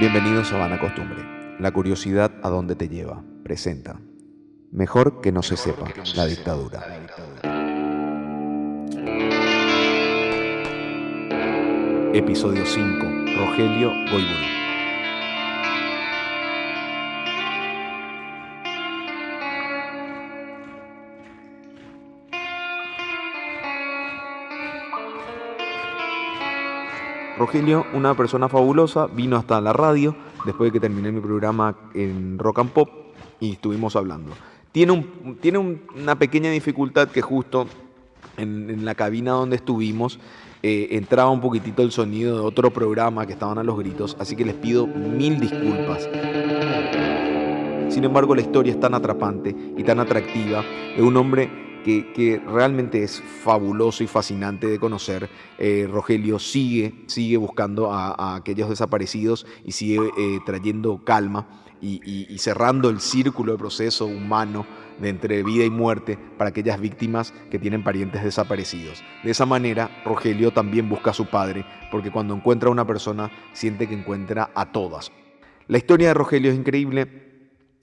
Bienvenidos a Vana Costumbre. La curiosidad a dónde te lleva. Presenta. Mejor que no se sepa la dictadura. Episodio 5. Rogelio Goiburu. Rogelio, una persona fabulosa, vino hasta la radio después de que terminé mi programa en Rock and Pop y estuvimos hablando. Tiene, un, tiene una pequeña dificultad que justo en, la cabina donde estuvimos eh, entraba un poquitito el sonido de otro programa que estaban a los gritos, así que les pido mil disculpas. Sin embargo, la historia es tan atrapante y tan atractiva de un hombre que, realmente es fabuloso y fascinante de conocer. Eh, Rogelio sigue, sigue buscando a, aquellos desaparecidos y sigue eh, trayendo calma y, cerrando el círculo de proceso humano de entre vida y muerte para aquellas víctimas que tienen parientes desaparecidos. De esa manera, Rogelio también busca a su padre, porque cuando encuentra a una persona, siente que encuentra a todas. La historia de Rogelio es increíble,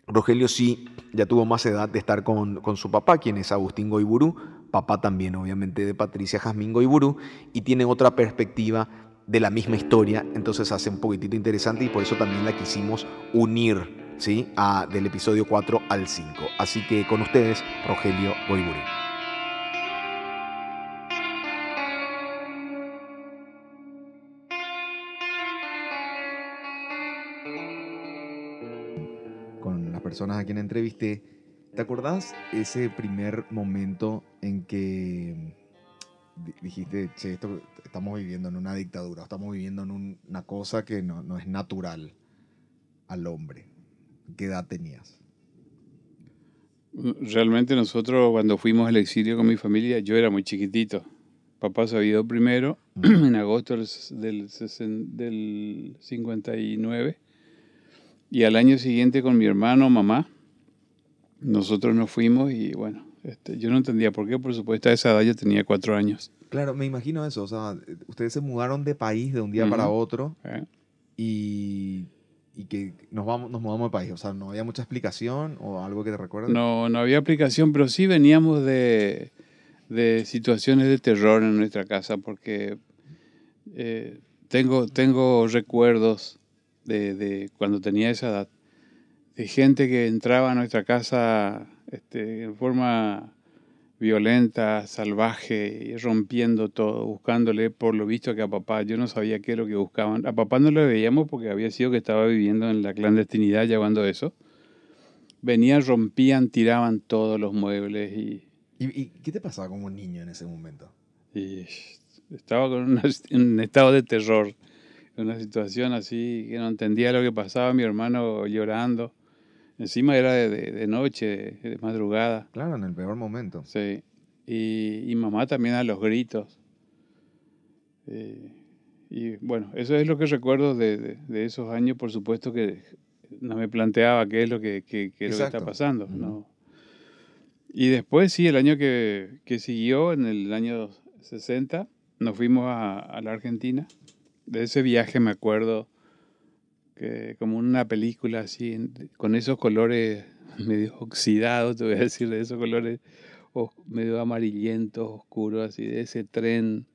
Rogelio sí ya tuvo más edad de estar con, su papá, quien es Agustín Goiburú, papá también obviamente de Patricia Jazmín Goiburú, y tiene otra perspectiva de la misma historia, entonces hace un poquitito interesante y por eso también la quisimos unir, ¿sí? Del episodio 4 al 5. Así que con ustedes, Rogelio Goiburú. Personas a quien entrevisté, ¿te acordás ese primer momento en que dijiste, che, esto, estamos viviendo en una dictadura, estamos viviendo en una cosa que no, no es natural al hombre? ¿Qué edad tenías? Realmente nosotros cuando fuimos al exilio con mi familia, yo era muy chiquitito. Papá se había ido primero en agosto del, del, del 59 y al año siguiente con mi hermano, mamá, nosotros nos fuimos y bueno, este, yo no entendía por qué, por supuesto, a esa edad yo tenía cuatro años. Claro, me imagino eso, o sea, ustedes se mudaron de país de un día para otro y, y, que nos, vamos, nos mudamos de país, o sea, no había mucha explicación o algo que te recuerdes. No, no había explicación, pero sí veníamos de, de situaciones de terror en nuestra casa porque eh, tengo, tengo recuerdos de, cuando tenía esa edad, de gente que entraba a nuestra casa este, en forma violenta, salvaje, y rompiendo todo, buscándole por lo visto que a papá, yo no sabía qué es lo que buscaban. A papá no lo veíamos porque había sido que estaba viviendo en la clandestinidad llevando eso. Venían, rompían, tiraban todos los muebles y... ¿Y, qué te pasaba como niño en ese momento? Y estaba con un estado de terror una situación así que no entendía lo que pasaba, mi hermano llorando. Encima era de, noche, de madrugada. Claro, en el peor momento. Sí. Y, mamá también a los gritos. Eh, y bueno, eso es lo que recuerdo de, esos años. Por supuesto que no me planteaba qué es lo que, que, que, lo que está pasando. ¿no? Y después, sí, el año que, siguió, en el año 60, nos fuimos a, a la Argentina de ese viaje me acuerdo que como una película así, con esos colores medio oxidados, te voy a decir, de esos colores medio amarillentos, oscuros, así, de ese tren,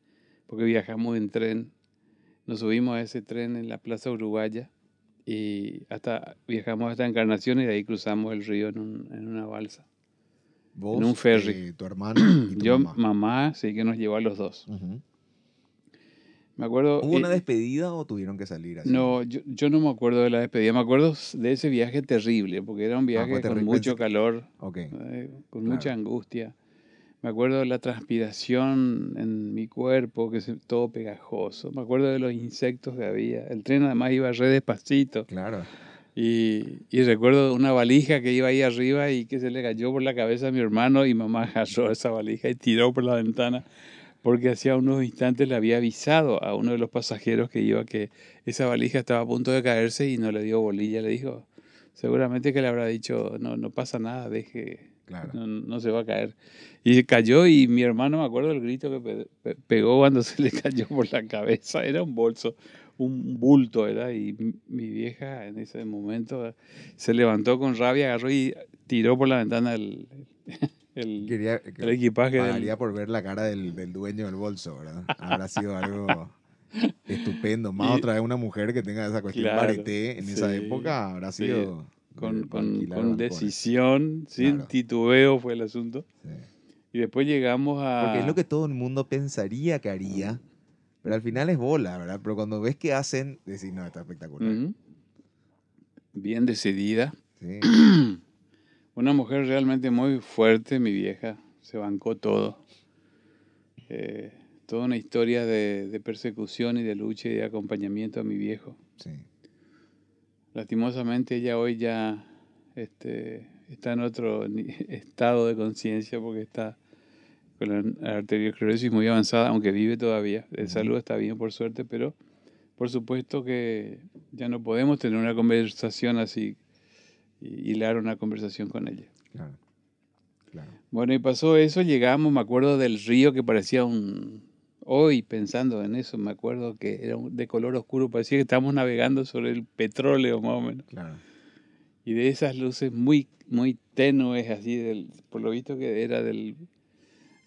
porque viajamos en tren. Nos subimos a ese tren en la Plaza Uruguaya y hasta viajamos hasta Encarnación y de ahí cruzamos el río en, una balsa. ¿Vos, en un ferry. Eh, tu hermano y Yo, mamá? sí que nos llevó a los dos. Me acuerdo. ¿Hubo una eh, despedida o tuvieron que salir así? No, yo, yo, no me acuerdo de la despedida. Me acuerdo de ese viaje terrible, porque era un ah, viaje con mucho calor, eh, con mucha angustia. Me acuerdo de la transpiración en mi cuerpo, que es todo pegajoso. Me acuerdo de los insectos que había. El tren además iba re despacito. Claro. Y, y, recuerdo una valija que iba ahí arriba y que se le cayó por la cabeza a mi hermano y mamá agarró esa valija y tiró por la ventana porque hacía unos instantes le había avisado a uno de los pasajeros que iba que esa valija estaba a punto de caerse y no le dio bolilla. Le dijo, seguramente que le habrá dicho, no, no pasa nada, deje, no, se va a caer. Y cayó y mi hermano, me acuerdo del grito que pegó cuando se le cayó por la cabeza, era un bolso, un bulto, ¿verdad? Y mi vieja en ese momento se levantó con rabia, agarró y tiró por la ventana el, el, el equipaje. Pagaría por ver la cara del, del, dueño del bolso, ¿verdad? Habrá sido algo estupendo. Más otra vez una mujer que tenga esa cuestión claro, en esa época habrá sido... Con, con, con decisión, sin titubeo fue el asunto. Y después llegamos a... Porque es lo que todo el mundo pensaría que haría, pero al final es bola, ¿verdad? Pero cuando ves que hacen, decís, no, está espectacular. Bien decidida. Sí. Una mujer realmente muy fuerte, mi vieja. Se bancó todo. Eh, toda una historia de, de, persecución y de lucha y de acompañamiento a mi viejo. Sí. Lastimosamente ella hoy ya este, está en otro estado de conciencia porque está con la arteriosclerosis muy avanzada, aunque vive todavía. De salud está bien, por suerte, pero por supuesto que ya no podemos tener una conversación así, hilar una conversación con ella. Claro. Claro. Bueno, y pasó eso, llegamos, me acuerdo del río que parecía un... Hoy pensando en eso, me acuerdo que era de color oscuro, parecía que estábamos navegando sobre el petróleo más o menos. Claro. Y de esas luces muy, muy tenues, así, del, por lo visto que era del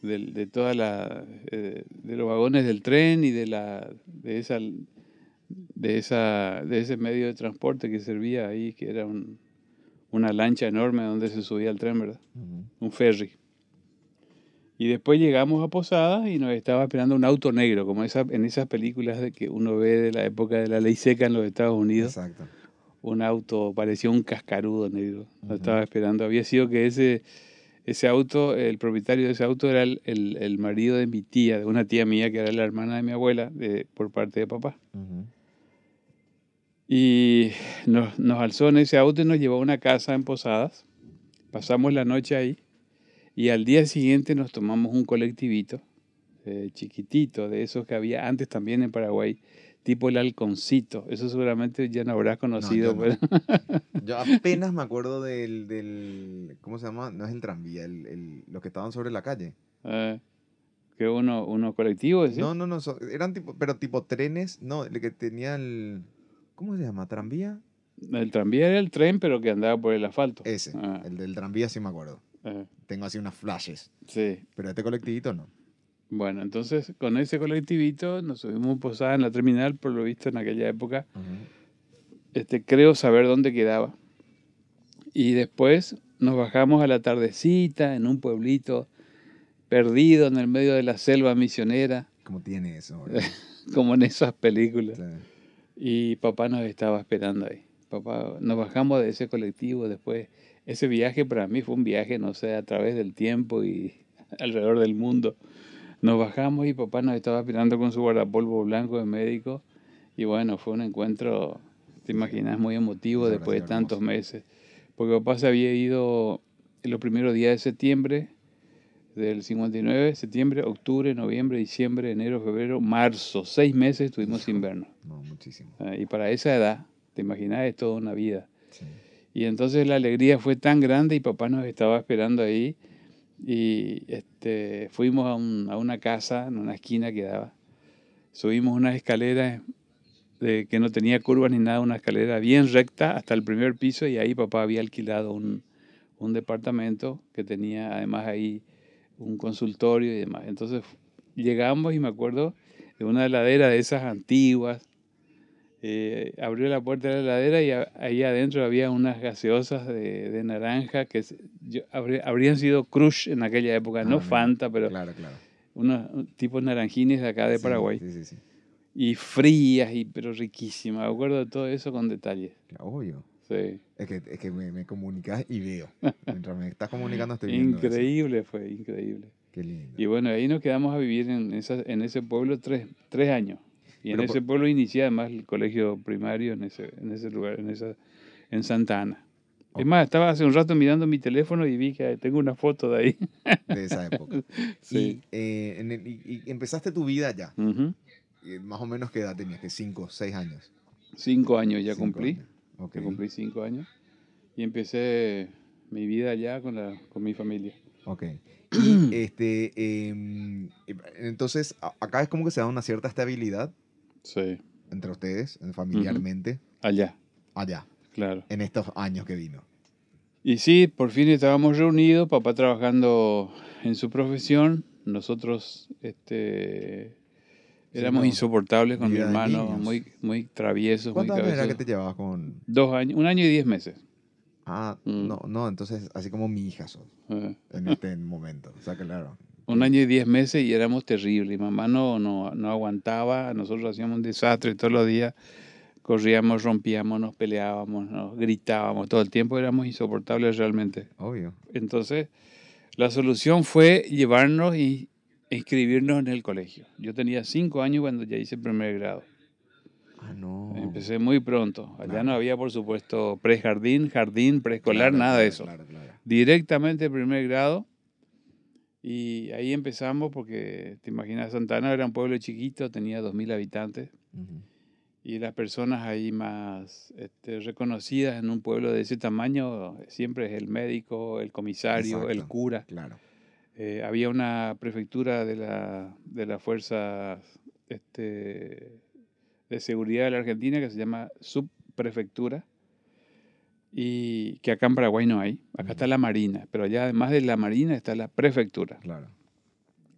de, de toda la eh, de los vagones del tren y de la de esa de esa de ese medio de transporte que servía ahí que era un, una lancha enorme donde se subía el tren verdad un ferry. Y después llegamos a Posada y nos estaba esperando un auto negro como esa en esas películas de que uno ve de la época de la ley seca en los Estados Unidos. Exacto. un auto parecía un cascarudo negro. Nos estaba esperando. Había sido que ese ese auto, el propietario de ese auto era el, el, marido de mi tía, de una tía mía que era la hermana de mi abuela, de, por parte de papá. Y nos, nos, alzó en ese auto y nos llevó a una casa en Posadas. Pasamos la noche ahí y al día siguiente nos tomamos un colectivito eh, chiquitito, de esos que había antes también en Paraguay, tipo el halconcito. Eso seguramente ya no habrás conocido. yo, yo, apenas me acuerdo del, del, ¿cómo se llama? No es el tranvía, el, el, los que estaban sobre la calle. Eh, ¿Que uno, uno colectivo? ¿sí? No, no, no, eran tipo, pero tipo trenes, no, el que tenía el, ¿cómo se llama? ¿Tranvía? El tranvía era el tren, pero que andaba por el asfalto. Ese, ah. el del tranvía sí me acuerdo. Eh. Tengo así unas flashes. Sí. Pero este colectivito no. Bueno, entonces con ese colectivito nos subimos posada en la terminal, por lo visto en aquella época. este, creo saber dónde quedaba. Y después nos bajamos a la tardecita en un pueblito perdido en el medio de la selva misionera. Como tiene eso. Como en esas películas. Y papá nos estaba esperando ahí. Papá, nos bajamos de ese colectivo después. Ese viaje para mí fue un viaje, no sé, a través del tiempo y alrededor del mundo. Nos bajamos y papá nos estaba esperando con su guardapolvo blanco de médico. Y bueno, fue un encuentro, te imaginas, muy emotivo después de tantos meses. Porque papá se había ido en los primeros días de septiembre, del 59, septiembre, octubre, noviembre, diciembre, enero, febrero, marzo. Seis meses estuvimos sin vernos. No, muchísimo. Ah, y para esa edad, te imaginas, es toda una vida. Y entonces la alegría fue tan grande y papá nos estaba esperando ahí y este, fuimos a, un, a, una casa en una esquina que daba. Subimos unas escaleras de, que no tenía curvas ni nada, una escalera bien recta hasta el primer piso y ahí papá había alquilado un, un departamento que tenía además ahí un consultorio y demás. Entonces llegamos y me acuerdo de una heladera de esas antiguas eh, abrió la puerta de la heladera y ahí adentro había unas gaseosas de, de naranja que habrían sido Crush en aquella época, no ah, Fanta, pero claro, claro. unos tipos naranjines de acá de Paraguay. Sí, sí, y frías, y, pero riquísimas. Me acuerdo de todo eso con detalle. Obvio. Sí. Es que, es que me, me, comunicas y veo. Mientras me estás comunicando estoy viendo Increíble fue, increíble. Qué lindo. Y bueno, ahí nos quedamos a vivir en, esa, en ese pueblo tres, tres años. Y en ese pueblo inicié además el colegio primario en ese, en ese lugar, en, esa, en Santa Ana. Es más, estaba hace un rato mirando mi teléfono y vi que tengo una foto de ahí. De esa época. sí. Eh, y, empezaste tu vida ya. más o menos qué edad tenías, que cinco, seis años. Cinco años ya cumplí. Ya cumplí cinco años. Y empecé mi vida ya con, la, con mi familia. Ok. Y este, em, entonces, acá es como que se da una cierta estabilidad Sí. entre ustedes, eh, familiarmente, Allá, allá, claro. en estos años que vino? Y sí, por fin estábamos reunidos, papá trabajando en su profesión, nosotros este, éramos no, insoportables con mi hermano, niños. muy, muy traviesos, muy ¿Cuántos años era que te llevabas con...? Dos años, un año y diez meses. Ah, Mm. no, no, entonces así como mi hija sos Eh, en este momento. O sea, claro. Un año y diez meses y éramos terribles. Mamá no, no, no aguantaba, nosotros hacíamos un desastre todos los días. Corríamos, rompíamos, nos peleábamos, nos gritábamos todo el tiempo, éramos insoportables realmente. Obvio. Entonces, la solución fue llevarnos y inscribirnos en el colegio. Yo tenía cinco años cuando ya hice primer grado. Ah, no. Empecé muy pronto. Allá Claro. no había, por supuesto, prejardín, jardín, preescolar, Claro, nada de eso. Claro, claro. Directamente primer grado. Y ahí empezamos porque, te imaginas, Santana era un pueblo chiquito, tenía 2.000 habitantes. Ujú. Y las personas ahí más este, reconocidas en un pueblo de ese tamaño siempre es el médico, el comisario, el Exacto. cura. Claro. Eh, había una prefectura de la, de la Fuerza este, de Seguridad de la Argentina que se llama subprefectura y que acá en Paraguay no hay. Acá está la Marina, pero allá además de la Marina está la prefectura. Claro.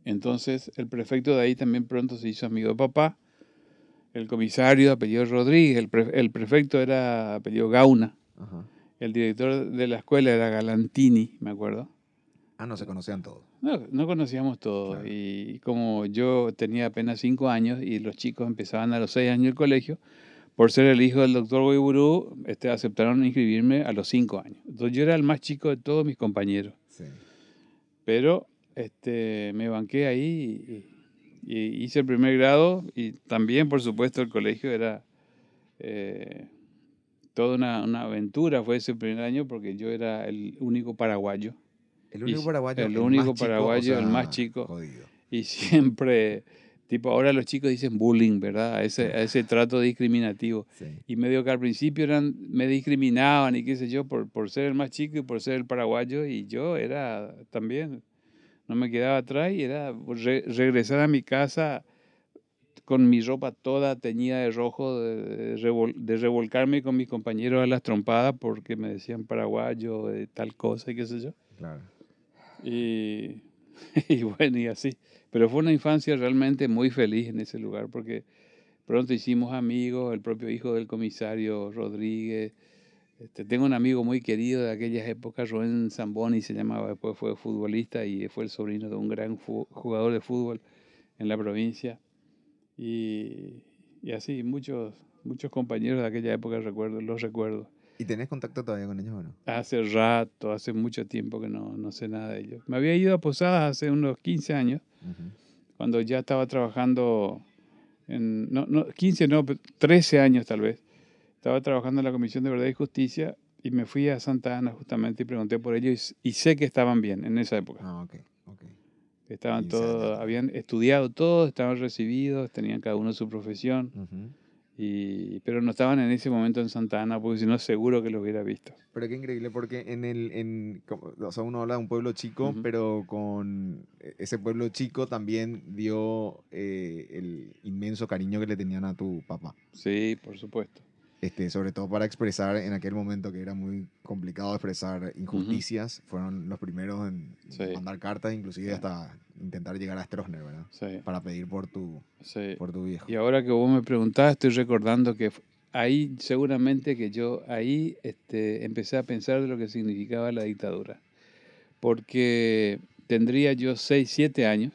Entonces el prefecto de ahí también pronto se hizo amigo de papá. El comisario, apellido Rodríguez, el, pre- el prefecto era apellido Gauna. El director de la escuela era Galantini, me acuerdo. Ah, no se conocían todos. No, no conocíamos todo. Claro. Y como yo tenía apenas cinco años y los chicos empezaban a los seis años el colegio, por ser el hijo del doctor Goiburú, este, aceptaron inscribirme a los cinco años. Entonces yo era el más chico de todos mis compañeros. Sí. Pero este, me banqué ahí y, y hice el primer grado y también, por supuesto, el colegio era eh, toda una, una aventura. Fue ese primer año porque yo era el único paraguayo. El único paraguayo. el más único chico, o paraguayo, el sea, más chico. Jodido. Y siempre, tipo, ahora los chicos dicen bullying, ¿verdad? A ese, a ese trato discriminativo. Sí. Y medio que al principio eran, me discriminaban y qué sé yo, por, por ser el más chico y por ser el paraguayo. Y yo era también, no me quedaba atrás y era re- regresar a mi casa con mi ropa toda teñida de rojo, de, de revol- de revolcarme con mis compañeros a las trompadas porque me decían paraguayo, de tal cosa y qué sé yo. Claro. Y, bueno, y así. Pero fue una infancia realmente muy feliz en ese lugar porque pronto hicimos amigos, el propio hijo del comisario Rodríguez. Este, tengo un amigo muy querido de aquellas épocas, Rubén Zamboni se llamaba, después fue futbolista y fue el sobrino de un gran jugador de fútbol en la provincia. Y, y así, muchos, muchos compañeros de aquella época recuerdo, los recuerdo. ¿Y tenés contacto todavía con ellos o no? Hace rato, hace mucho tiempo que no, no sé nada de ellos. Me había ido a Posadas hace unos 15 años, Ujú. cuando ya estaba trabajando en, no, no, 15 no, pero 13 años tal vez. Estaba trabajando en la Comisión de Verdad y Justicia y me fui a Santa Ana justamente y pregunté por ellos y, y sé que estaban bien en esa época. Ah, ok. ok. Estaban 15 años todos, habían estudiado todos, estaban recibidos, tenían cada uno su profesión, Ujú. Y, pero no estaban en ese momento en Santa Ana porque si no seguro que los hubiera visto. Pero qué increíble porque en el, en, como- o sea, uno habla de un pueblo chico, Ujú. pero con e- ese pueblo chico también dio eh, el inmenso cariño que le tenían a tu papá. Sí, por supuesto. Este, sobre todo para expresar en aquel momento que era muy complicado expresar injusticias, fueron los primeros en Sí. mandar cartas, inclusive Sí. hasta intentar llegar a Stroessner, ¿verdad? Sí, Para pedir por tu, sí. por tu viejo. Y ahora que vos me preguntás, estoy recordando que ahí seguramente que yo ahí este, empecé a pensar de lo que significaba la dictadura. Porque tendría yo 6, 7 años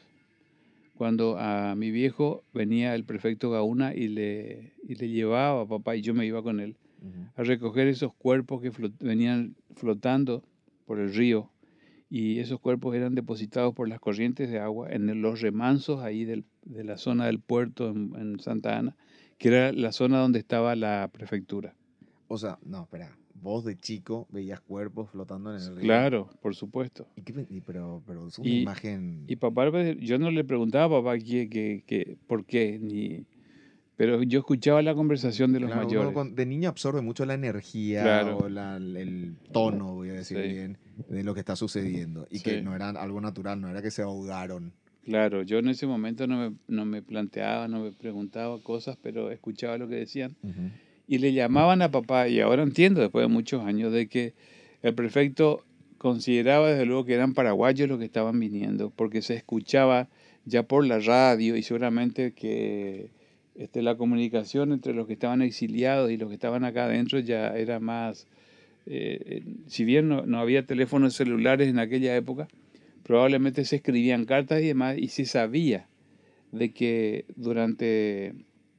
cuando a mi viejo venía el prefecto Gauna y le, y le llevaba a papá y yo me iba con él a recoger esos cuerpos que flot- venían flotando por el río y esos cuerpos eran depositados por las corrientes de agua en los remansos ahí del- de la zona del puerto en, en Santa Ana, que era la zona donde estaba la prefectura. O sea, no, espera. Vos de chico veías cuerpos flotando en el río. Claro, por supuesto. ¿Y qué pero, pero es una Y- imagen. Y papá, yo no le preguntaba a papá por qué, ni, pero yo escuchaba la conversación de los Claro, mayores. con- de niño absorbe mucho la energía Claro. o la- el tono, voy a decir Sí. bien, de lo que está sucediendo. Y que Sí. no era algo natural, no era que se ahogaron Claro, yo en ese momento no me, no me planteaba, no me preguntaba cosas, pero escuchaba lo que decían. Y le llamaban a papá, y ahora entiendo, después de muchos años, de que el prefecto consideraba desde luego que eran paraguayos los que estaban viniendo, porque se escuchaba ya por la radio y seguramente que este, la comunicación entre los que estaban exiliados y los que estaban acá adentro ya era más, eh, eh, si bien no, no, había teléfonos celulares en aquella época, probablemente se escribían cartas y demás, y se sabía de que durante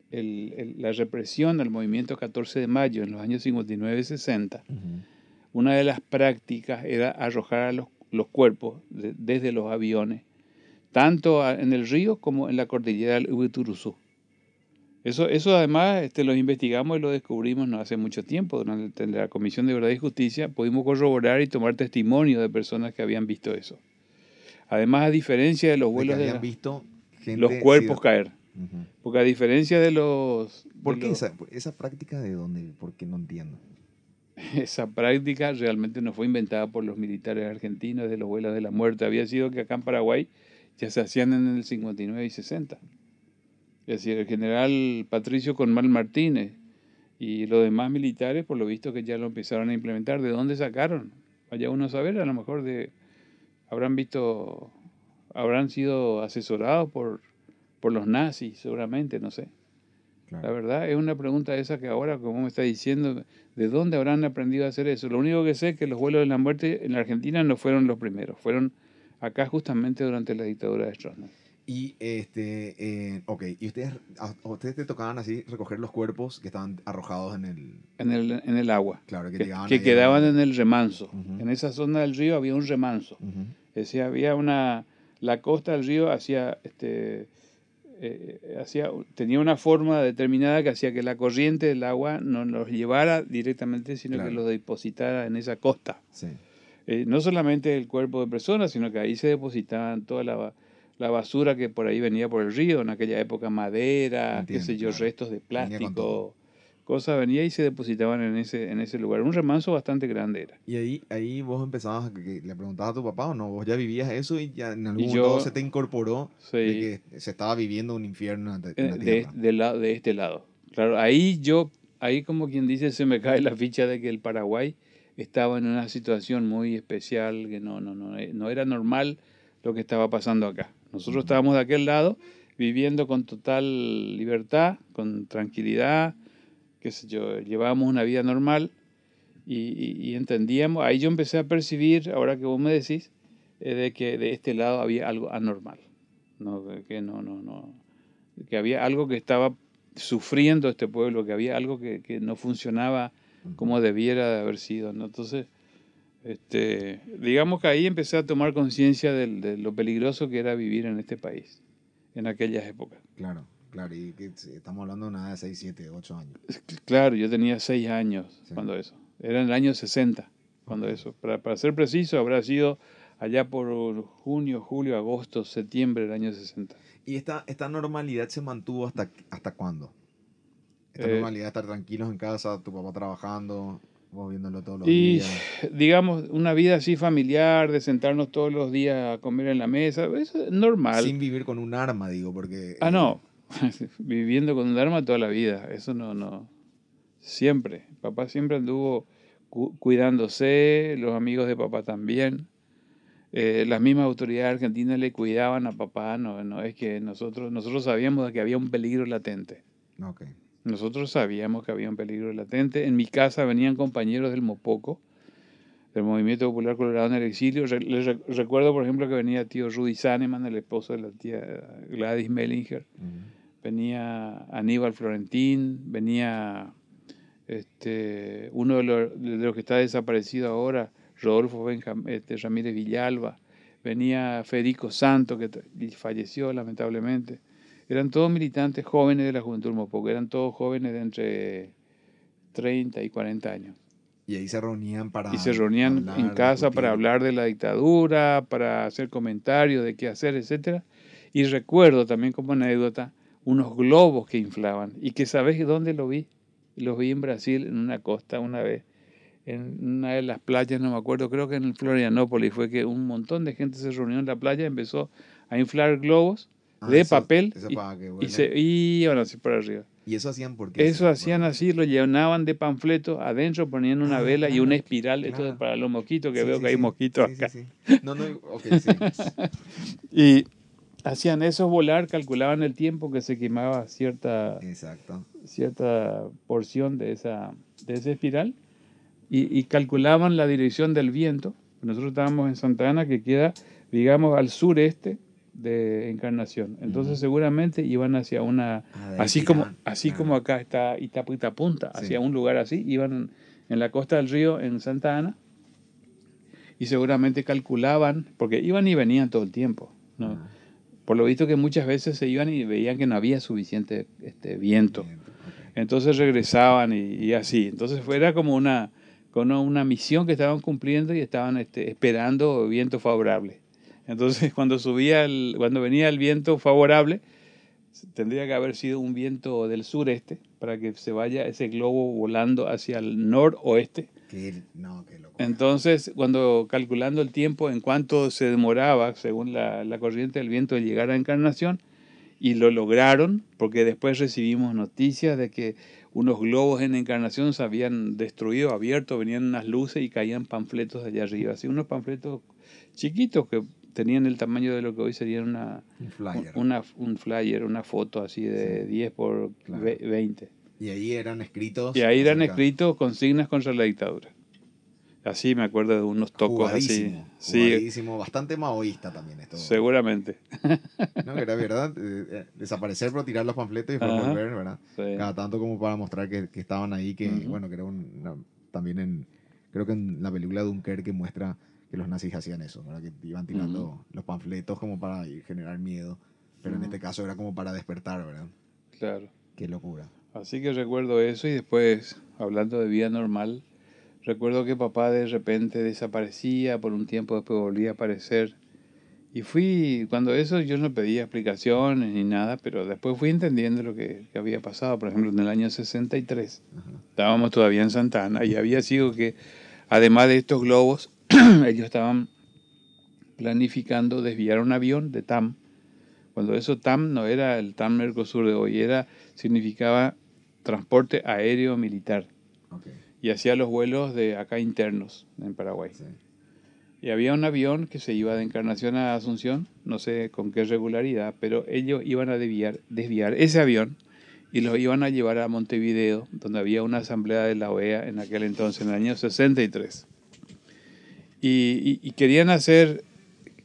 el, la represión del movimiento 14 de mayo en los años 59 y 60, una de las prácticas era arrojar a los, los cuerpos desde los aviones, tanto en el río como en la cordillera del Ubituruzú. Eso, eso además este, lo investigamos y lo descubrimos no hace mucho tiempo. Durante la Comisión de Verdad y Justicia pudimos corroborar y tomar testimonio de personas que habían visto eso. Además, a diferencia de los vuelos de, visto los cuerpos caer. Porque a diferencia de los... ¿Por qué Esa, esa, práctica de dónde? ¿Por qué no entiendo? Esa práctica realmente no fue inventada por los militares argentinos de los vuelos de la muerte. Había sido que acá en Paraguay ya se hacían en el 59 y 60. Es decir, el general Patricio Conmal Martínez y los demás militares, por lo visto que ya lo empezaron a implementar. ¿De dónde sacaron? Vaya uno a saber, a lo mejor de habrán visto, habrán sido asesorados por, por los nazis, seguramente, no sé. La verdad es una pregunta esa que ahora, como me está diciendo, ¿de dónde habrán aprendido a hacer eso? Lo único que sé es que los vuelos de la muerte en la Argentina no fueron los primeros, fueron acá justamente durante la dictadura de Stroessner. Y este, eh, ok, y ustedes, a, ustedes te tocaban así recoger los cuerpos que estaban arrojados en el... En el, en el agua. Claro, que, que, quedaban en el remanso. En esa zona del río había un remanso. Es decir, había una... La costa del río hacía, este, eh, hacía, tenía una forma determinada que hacía que la corriente del agua no los llevara directamente, sino que los depositara en esa costa. Sí. Eh, no solamente el cuerpo de personas, sino que ahí se depositaban toda la la basura que por ahí venía por el río, en aquella época madera, qué sé yo, restos de plástico, cosas venía y se depositaban en ese, en ese lugar. Un remanso bastante grande era. Y ahí, ahí vos empezabas, que le preguntabas a tu papá o no, vos ya vivías eso y ya en algún momento se te incorporó de que se estaba viviendo un infierno en eh, de, de, lado, de este lado. Claro, ahí yo, ahí como quien dice, se me cae la ficha de que el Paraguay estaba en una situación muy especial, que no, no, no, no era normal lo que estaba pasando acá. Nosotros estábamos de aquel lado viviendo con total libertad, con tranquilidad, qué sé yo, llevábamos una vida normal y, entendíamos, ahí yo empecé a percibir, ahora que vos me decís, eh, de que de este lado había algo anormal, no, que no, no, no, que había algo que estaba sufriendo este pueblo, que había algo que, que no funcionaba como debiera de haber sido, ¿no? Entonces, este, digamos que ahí empecé a tomar conciencia de, lo peligroso que era vivir en este país, en aquellas épocas. Claro, claro, y que estamos hablando de nada de 6, 7, 8 años. Claro, yo tenía 6 años cuando eso, era en el año 60 cuando eso. Para, para ser preciso, habrá sido allá por junio, julio, agosto, septiembre del año 60. ¿Y esta, esta normalidad se mantuvo hasta, hasta cuándo? Esta eh, normalidad de estar tranquilos en casa, tu papá trabajando todos los y, digamos, una vida así familiar, de sentarnos todos los días a comer en la mesa, eso es normal. Sin vivir con un arma, digo, porque... Ah, no, viviendo con un arma toda la vida, eso no, no, siempre. Papá siempre anduvo cuidándose, los amigos de papá también. Eh, las mismas autoridades argentinas le cuidaban a papá, no, no es que nosotros, nosotros sabíamos que había un peligro latente. Okay. Nosotros sabíamos que había un peligro latente. En mi casa venían compañeros del Mopoco, del Movimiento Popular Colorado en el exilio. Les recuerdo, por ejemplo, que venía tío Rudy Saneman, el esposo de la tía Gladys Mellinger. Venía Aníbal Florentín, venía este, uno de los, de los, que está desaparecido ahora, Rodolfo este, Ramírez Villalba. Venía Federico Santo, que falleció lamentablemente eran todos militantes jóvenes de la Juventud Mopoco, eran todos jóvenes de entre 30 y 40 años. Y ahí se reunían para... Y se reunían en casa para hablar de la dictadura, para hacer comentarios de qué hacer, etc. Y recuerdo también como anécdota unos globos que inflaban y que sabes dónde lo vi. Los vi en Brasil, en una costa una vez, en una de las playas, no me acuerdo, creo que en Florianópolis, fue que un montón de gente se reunió en la playa empezó a inflar globos Ah, de eso- papel eso y, para que y se iban así por arriba. ¿Y eso hacían por qué? Eso hacían así, lo llenaban de panfletos, adentro ponían una Ah, vela y claro, una espiral, esto es claro. para los mosquitos, que Sí, veo sí, que hay sí. mosquitos acá. No, no, ok, sí. Y hacían eso volar, calculaban el tiempo que se quemaba cierta, Exacto. cierta porción de esa, de esa espiral y, y calculaban la dirección del viento. Nosotros estábamos en Santa Ana, que queda, digamos, al sureste de Encarnación. Entonces seguramente iban hacia una, Ah, así como, así Claro. como acá está Itapu Punta, Sí. hacia un lugar así, iban en la costa del río en Santa Ana y seguramente calculaban, porque iban y venían todo el tiempo. ¿no? Ah, Por lo visto que muchas veces se iban y veían que no había suficiente este, viento. bien. Entonces regresaban y, y así. Entonces era como una, como una misión que estaban cumpliendo y estaban este, esperando viento favorable. Entonces cuando subía el, cuando venía el viento favorable, tendría que haber sido un viento del sureste para que se vaya ese globo volando hacia el noroeste. Qué- no, qué. Entonces, cuando calculando el tiempo en cuánto se demoraba, según la, la corriente del viento, de llegar a Encarnación, y lo lograron, porque después recibimos noticias de que unos globos en Encarnación se habían destruido, abierto, venían unas luces y caían panfletos allá arriba, así unos panfletos chiquitos que tenían el tamaño de lo que hoy sería una, Un flyer. una, un flyer, una foto así de 10 por Claro. ve- 20. Y ahí eran escritos. Y ahí eran escritos consignas contra la dictadura. Así me acuerdo de unos tocos así. Jugadísimo, Sí, jugadísimo, bastante maoísta también esto. seguramente. No, era verdad, eh, eh, desaparecer pero tirar los panfletos y después Ajá. volver, ¿verdad? Sí. Cada tanto como para mostrar que, que estaban ahí, que Ujú. bueno, que era un, una- también en, creo que en la película Dunkerque muestra que los nazis hacían eso, ¿verdad? Que iban tirando los panfletos como para generar miedo, pero en este caso era como para despertar, ¿verdad? Claro. Qué locura. Así que recuerdo eso y después, hablando de vida normal, recuerdo que papá de repente desaparecía, por un tiempo después volvía a aparecer. Y fui, cuando eso yo no pedía explicaciones ni nada, pero después fui entendiendo lo que, que había pasado. Por ejemplo, en el año 63, Ajá. estábamos todavía en Santa Ana y había sido que, además de estos globos, ellos estaban planificando desviar un avión de TAM. Cuando eso TAM no era el TAM Mercosur de hoy, era, significaba transporte aéreo militar y hacía los vuelos de acá internos en Paraguay. sí. Y había un avión que se iba de Encarnación a Asunción, no sé con qué regularidad, pero ellos iban a desviar, desviar ese avión y lo iban a llevar a Montevideo, donde había una asamblea de la OEA en aquel entonces, en el año 63. Y, y- y querían hacer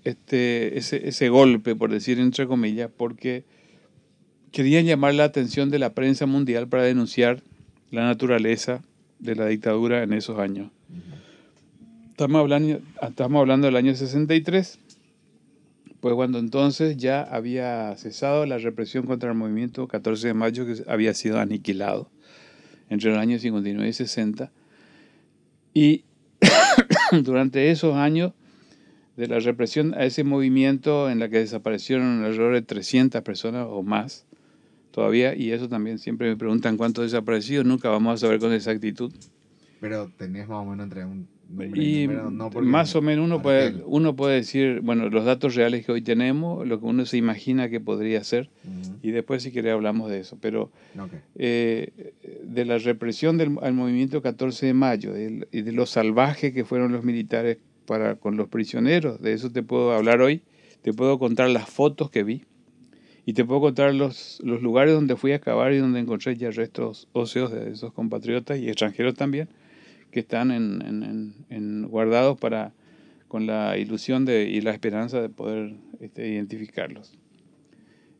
este, ese, ese golpe, por decir entre comillas, porque querían llamar la atención de la prensa mundial para denunciar la naturaleza de la dictadura en esos años. Estamos hablando, estamos hablando del año 63, pues cuando entonces ya había cesado la represión contra el movimiento 14 de mayo que había sido aniquilado entre los años 59 y 60. Y durante esos años de la represión a ese movimiento en la que desaparecieron alrededor de 300 personas o más todavía, y eso también siempre me preguntan cuántos desaparecidos, nunca vamos a saber con exactitud. Pero tenés más o menos entre un número Y número, no más o menos uno puede, uno puede decir, bueno, los datos reales que hoy tenemos, lo que uno se imagina que podría ser, Ujú. y después si quiere hablamos de eso, pero Ok. eh, de la represión del al movimiento 14 de mayo del- y de lo salvaje que fueron los militares para con los prisioneros, de eso te puedo hablar hoy, te puedo contar las fotos que vi y te puedo contar los, los lugares donde fui a excavar y donde encontré ya restos óseos de esos compatriotas y extranjeros también que están en, en- en- en guardados para con la ilusión de, y la esperanza de poder este, identificarlos.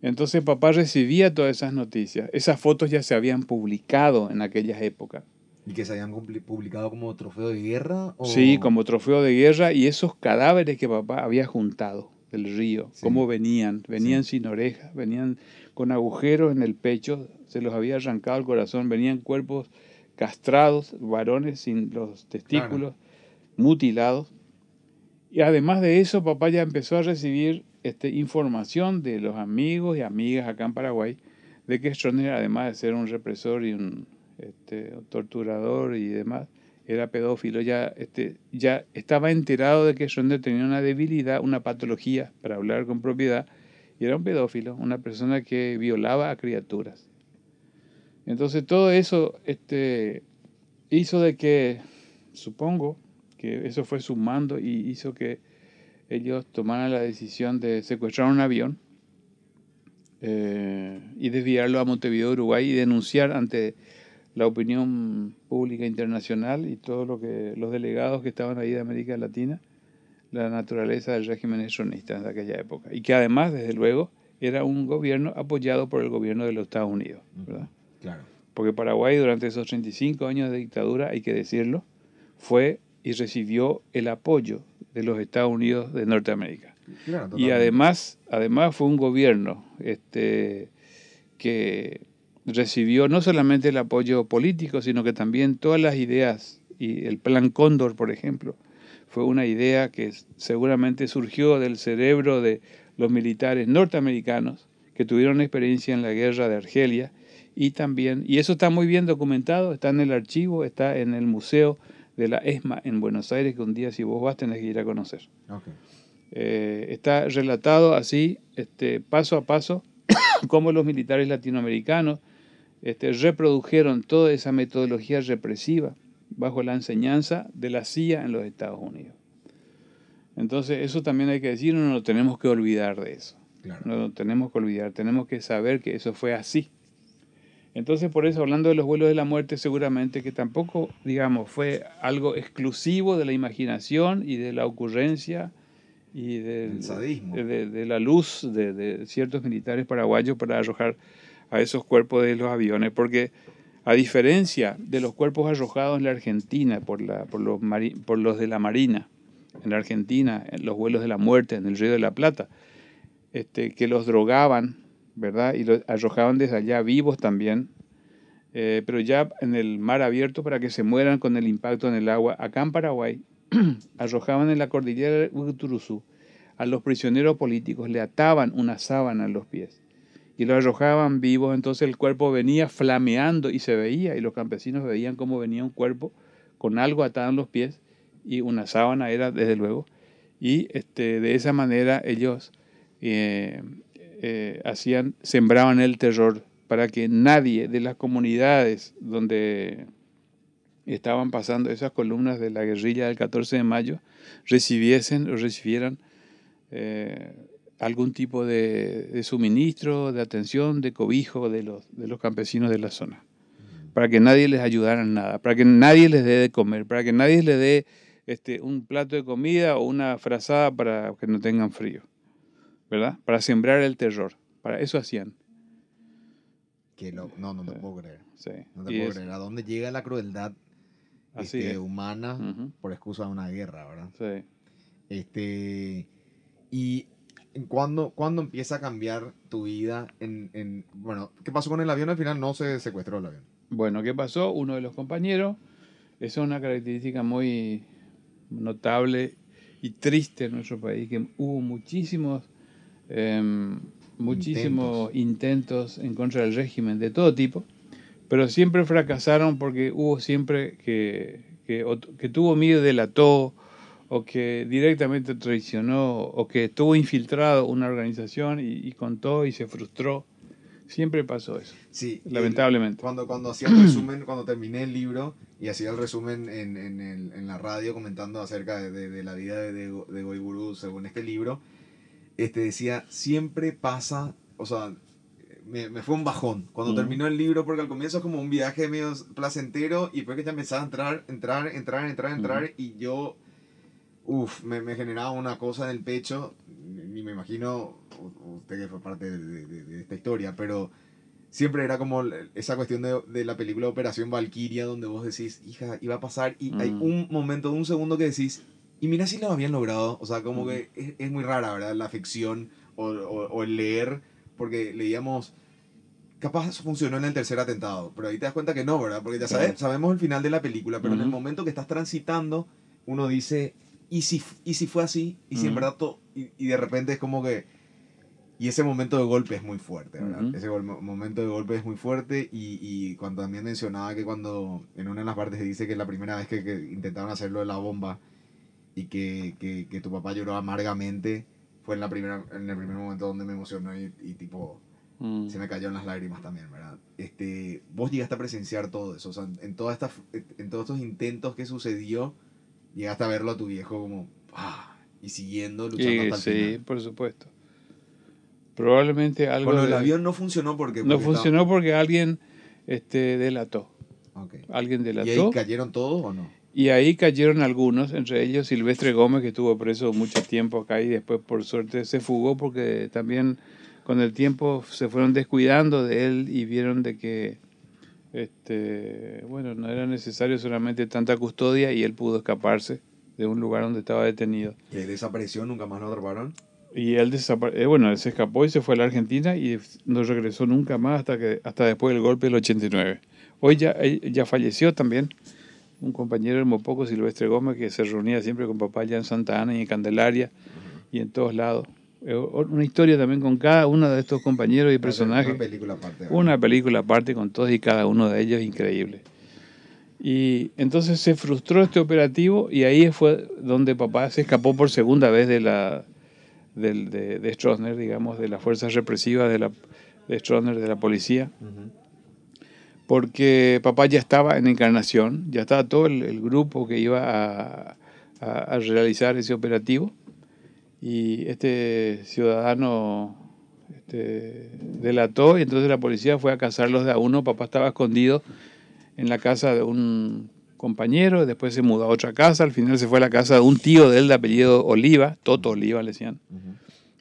Entonces papá recibía todas esas noticias. Esas fotos ya se habían publicado en aquellas épocas. ¿Y que se habían publi- publicado como trofeo de guerra? O... Sí, como trofeo de guerra y esos cadáveres que papá había juntado del río, Sí. cómo venían, venían Sí. sin orejas, venían con agujeros en el pecho, se los había arrancado el corazón, venían cuerpos castrados, varones sin los testículos, mutilados. Y además de eso, papá ya empezó a recibir este, información de los amigos y amigas acá en Paraguay de que Stroessner, además de ser un represor y un este, torturador y demás, era pedófilo, ya, este, ya estaba enterado de que Schroeder tenía una debilidad, una patología, para hablar con propiedad, y era un pedófilo, una persona que violaba a criaturas. Entonces todo eso este, hizo de que, supongo, que eso fue sumando y hizo que ellos tomaran la decisión de secuestrar un avión eh, y desviarlo a Montevideo, Uruguay, y denunciar ante la opinión pública internacional y todos lo que, los delegados que estaban ahí de América Latina la naturaleza del régimen esronista de aquella época. Y que además, desde luego, era un gobierno apoyado por el gobierno de los Estados Unidos. ¿verdad? Claro. Porque Paraguay durante esos 35 años de dictadura, hay que decirlo, fue y recibió el apoyo de los Estados Unidos de Norteamérica. y además, además fue un gobierno este, que recibió no solamente el apoyo político, sino que también todas las ideas y el plan Cóndor, por ejemplo, fue una idea que seguramente surgió del cerebro de los militares norteamericanos que tuvieron experiencia en la guerra de Argelia y también, y eso está muy bien documentado, está en el archivo, está en el museo de la ESMA en Buenos Aires, que un día si vos vas tenés que ir a conocer. Eh, está relatado así, este, paso a paso, cómo los militares latinoamericanos este, reprodujeron toda esa metodología represiva bajo la enseñanza de la CIA en los Estados Unidos. Entonces, eso también hay que decir, no nos tenemos que olvidar de eso. No nos tenemos que olvidar, tenemos que saber que eso fue así. Entonces, por eso, hablando de los vuelos de la muerte, seguramente que tampoco, digamos, fue algo exclusivo de la imaginación y de la ocurrencia y del, de, de, la luz de, de, ciertos militares paraguayos para arrojar a esos cuerpos de los aviones, porque a diferencia de los cuerpos arrojados en la Argentina por, la, por, los, por los de la Marina, en la Argentina, en los vuelos de la muerte, en el Río de la Plata, este, que los drogaban, ¿verdad? Y los arrojaban desde allá vivos también, eh, pero ya en el mar abierto para que se mueran con el impacto en el agua. Acá en Paraguay, arrojaban en la cordillera Uturuzú a los prisioneros políticos, le ataban una sábana a los pies y lo arrojaban vivos, entonces el cuerpo venía flameando y se veía, y los campesinos veían cómo venía un cuerpo con algo atado en los pies y una sábana era desde luego, y este, de esa manera ellos eh, eh, hacían, sembraban el terror para que nadie de las comunidades donde estaban pasando esas columnas de la guerrilla del 14 de mayo recibiesen o recibieran eh, algún tipo de, suministro, de atención, de cobijo de los, campesinos de la zona. Para que nadie les ayudara nada, para que nadie les dé de comer, para que nadie les dé este, un plato de comida o una frazada para que no tengan frío. ¿Verdad? Para sembrar el terror. Para eso hacían. Que no, no te puedo creer. No te puedo creer. ¿A dónde llega la crueldad este, humana por excusa de una guerra, verdad? Sí. Este, y ¿Cuándo, ¿Cuándo, empieza a cambiar tu vida? En, bueno, ¿qué pasó con el avión? Al final no se secuestró el avión. Bueno, ¿qué pasó? Uno de los compañeros, esa es una característica muy notable y triste en nuestro país, que hubo muchísimos, em, muchísimos intentos. en contra del régimen de todo tipo, pero siempre fracasaron porque hubo siempre que, que, que tuvo miedo, delató, o que directamente traicionó o que estuvo infiltrado una organización y, contó y se frustró. Siempre pasó eso. Sí. Lamentablemente. cuando, cuando hacía el resumen, cuando terminé el libro y hacía el resumen en, en, en la radio comentando acerca de, de, la vida de, de, de según este libro, este decía, siempre pasa, o sea, me, me, fue un bajón. Cuando terminó el libro, porque al comienzo es como un viaje medio placentero y después que ya empezaba a entrar, entrar, entrar, entrar, entrar, y yo Uf, me, me, generaba una cosa en el pecho, ni me imagino usted que fue parte de, esta historia, pero siempre era como esa cuestión de, de, la película Operación Valkyria, donde vos decís, hija, iba a pasar, y hay mm. un momento, un segundo que decís, y mira si lo habían logrado, o sea, como mm. que es, es, muy rara, ¿verdad? La ficción o, o, el leer, porque leíamos capaz funcionó en el tercer atentado, pero ahí te das cuenta que no, ¿verdad? Porque ya sabemos el final de la película, pero en el momento que estás transitando, uno dice, ¿y si, y si fue así? ¿Y si en verdad todo, y, y, de repente es como que Y ese momento de golpe es muy fuerte, ¿verdad? Ujú. Ese gol- momento de golpe es muy fuerte y, y cuando también mencionaba que cuando en una de las partes dice que la primera vez que, que intentaron hacerlo de la bomba y que, que, que tu papá lloró amargamente fue en, la primera, en el primer momento donde me emocionó y, y tipo Mm. se me cayeron las lágrimas también, ¿verdad? Este, vos llegaste a presenciar todo eso, o sea, en, todas estas, en todos estos intentos que sucedió, llegaste a verlo a tu viejo como, ah, y siguiendo, luchando Y, hasta el sí, final. por supuesto. Probablemente algo Bueno, el de- avión no funcionó porque... no funcionó porque alguien este, delató. Alguien ¿Y ahí delató. cayeron todos o no? Y ahí cayeron algunos, entre ellos Silvestre Gómez, que estuvo preso mucho tiempo acá y después por suerte se fugó porque también con el tiempo se fueron descuidando de él y vieron de que este, bueno, no era necesario solamente tanta custodia y él pudo escaparse de un lugar donde estaba detenido. Y ahí desapareció, nunca más lo atraparon. Y él desapare- eh, bueno, él se escapó y se fue a la Argentina y no regresó nunca más hasta que hasta después del golpe del 89. Hoy ya, él ya falleció también un compañero del Mopoco, Silvestre Gómez, que se reunía siempre con papá allá en Santa Ana y en Candelaria y en todos lados. Eh, Una historia también con cada uno de estos compañeros y personajes. Una película aparte. ¿verdad? Una película aparte con todos y cada uno de ellos increíble. Y entonces se frustró este operativo y ahí fue donde papá se escapó por segunda vez de la del, de, de Stroessner, digamos, de las fuerzas represivas de, la, de Stroessner, de la policía, Ujú. Porque papá ya estaba en Encarnación, ya estaba todo el, el grupo que iba a, a- a realizar ese operativo y este ciudadano este, delató y entonces la policía fue a cazarlos de a uno, papá estaba escondido en la casa de un compañero, después se mudó a otra casa, al final se fue a la casa de un tío de él de apellido Oliva, Toto Oliva le decían.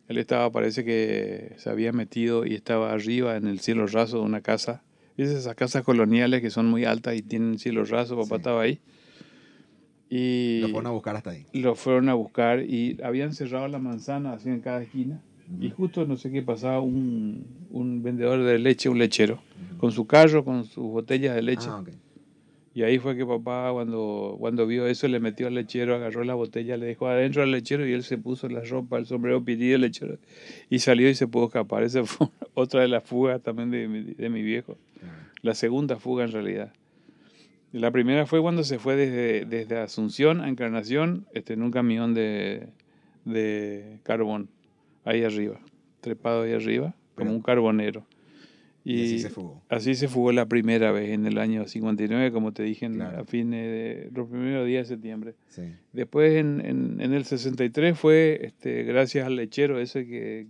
Él estaba, parece que se había metido y estaba arriba en el cielo raso de una casa. ¿Viste esas casas coloniales que son muy altas y tienen cielo raso? Papá Sí. estaba ahí. Y Lo fueron a buscar hasta ahí. lo fueron a buscar y habían cerrado la manzana así en cada esquina. Y justo no sé qué pasaba, un, un vendedor de leche, un lechero, con su carro, con sus botellas de leche. Ah. Y ahí fue que papá, cuando, cuando vio eso, le metió al lechero, agarró la botella, le dejó adentro al lechero y él se puso la ropa, el sombrero pití del lechero y salió y se pudo escapar. Esa fue otra de las fugas también de, mi- de mi viejo. La segunda fuga en realidad. La primera fue cuando se fue desde, desde Asunción a Encarnación este, en un camión de, de carbón, ahí arriba, trepado ahí arriba, como un carbonero. Y, así se fugó. Así se fugó la primera vez en el año 59, como te dije, en- Claro. a fines de los primeros días de septiembre. Sí. Después, en, en, en el 63, fue este, gracias al lechero ese que,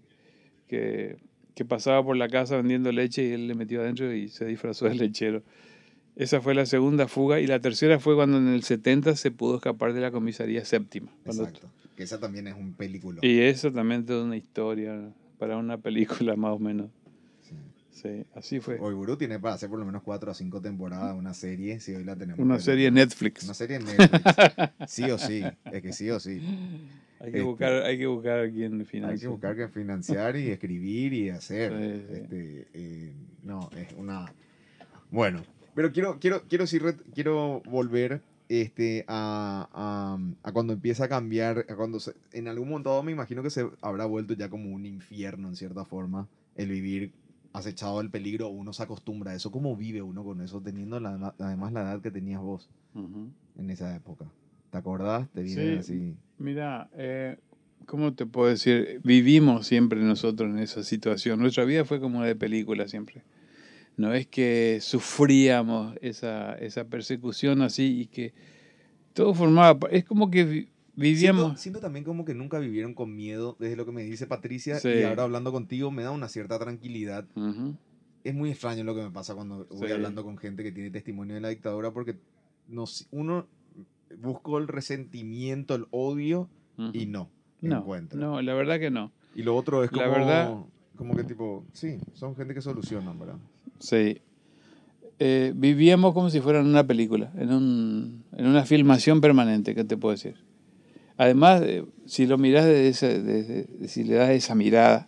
que, que pasaba por la casa vendiendo leche y él le metió adentro y se disfrazó de lechero. Esa fue la segunda fuga y la tercera fue cuando en el 70 se pudo escapar de la comisaría séptima. Exacto. Que esa también es un película. Y eso también es una historia para una película más o menos. Sí. Sí, así fue. Oiburu tiene para hacer por lo menos cuatro a cinco temporadas una serie, si hoy la tenemos. Una serie Netflix. Una serie en Netflix. sí o sí, es que sí o sí. Hay que Este, buscar, hay que buscar a quien Hay financie. que buscar que financiar y escribir y hacer. Sí, sí. Este, eh, no, es una... Bueno, pero quiero, quiero, quiero, sí quiero volver este, a, a, a cuando empieza a cambiar, a cuando se- en algún momento me imagino que se habrá vuelto ya como un infierno en cierta forma el vivir acechado del peligro, uno se acostumbra a eso. ¿Cómo vive uno con eso, teniendo la- además la edad que tenías vos Ujú. en esa época? ¿Te acordás? ¿Te viene Sí. así? Mira, eh, ¿cómo te puedo decir? Vivimos siempre nosotros en esa situación. Nuestra vida fue como de película siempre. No es que sufríamos esa, esa persecución así y que todo formaba... Es como que vivíamos... Siento, siento también como que nunca vivieron con miedo, desde lo que me dice Patricia, Sí. y ahora hablando contigo me da una cierta tranquilidad. Ujú. Es muy extraño lo que me pasa cuando voy Sí. hablando con gente que tiene testimonio de la dictadura, porque nos, uno buscó el resentimiento, el odio, y Ujú. no, No, encuentra. no, la verdad que no. Y lo otro es como, La verdad- como que tipo, sí, son gente que solucionan, ¿verdad? Sí. Eh, vivíamos como si fuera en una película, en, un, en una filmación permanente, ¿qué te puedo decir? Además, eh, si lo miras desde ese- desde- si le das esa mirada,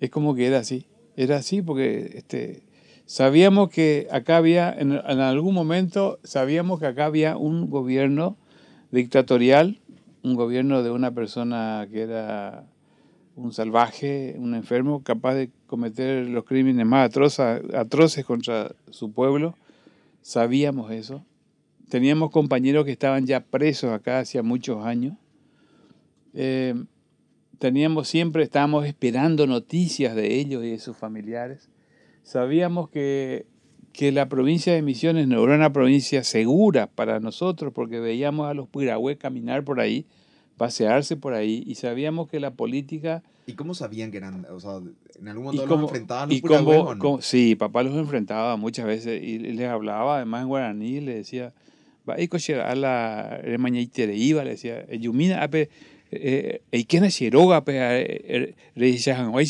es como que era así. Era así porque este, sabíamos que acá había, en, en algún momento, sabíamos que acá había un gobierno dictatorial, un gobierno de una persona que era un salvaje, un enfermo, capaz de cometer los crímenes más atroces contra su pueblo. Sabíamos eso. Teníamos compañeros que estaban ya presos acá hacía muchos años. Eh, teníamos siempre, estábamos esperando noticias de ellos y de sus familiares. Sabíamos que, que la provincia de Misiones no era una provincia segura para nosotros porque veíamos a los Pirahué caminar por ahí pasearse por ahí y sabíamos que la política... ¿Y cómo sabían que eran, o sea, en algún momento los enfrentaban y cómo, no? sí, papá los enfrentaba muchas veces y les hablaba además en guaraní, le decía, va a la iba, le decía, yumina ape, eh, eh, quién es Xiroga, pe, le decía, va a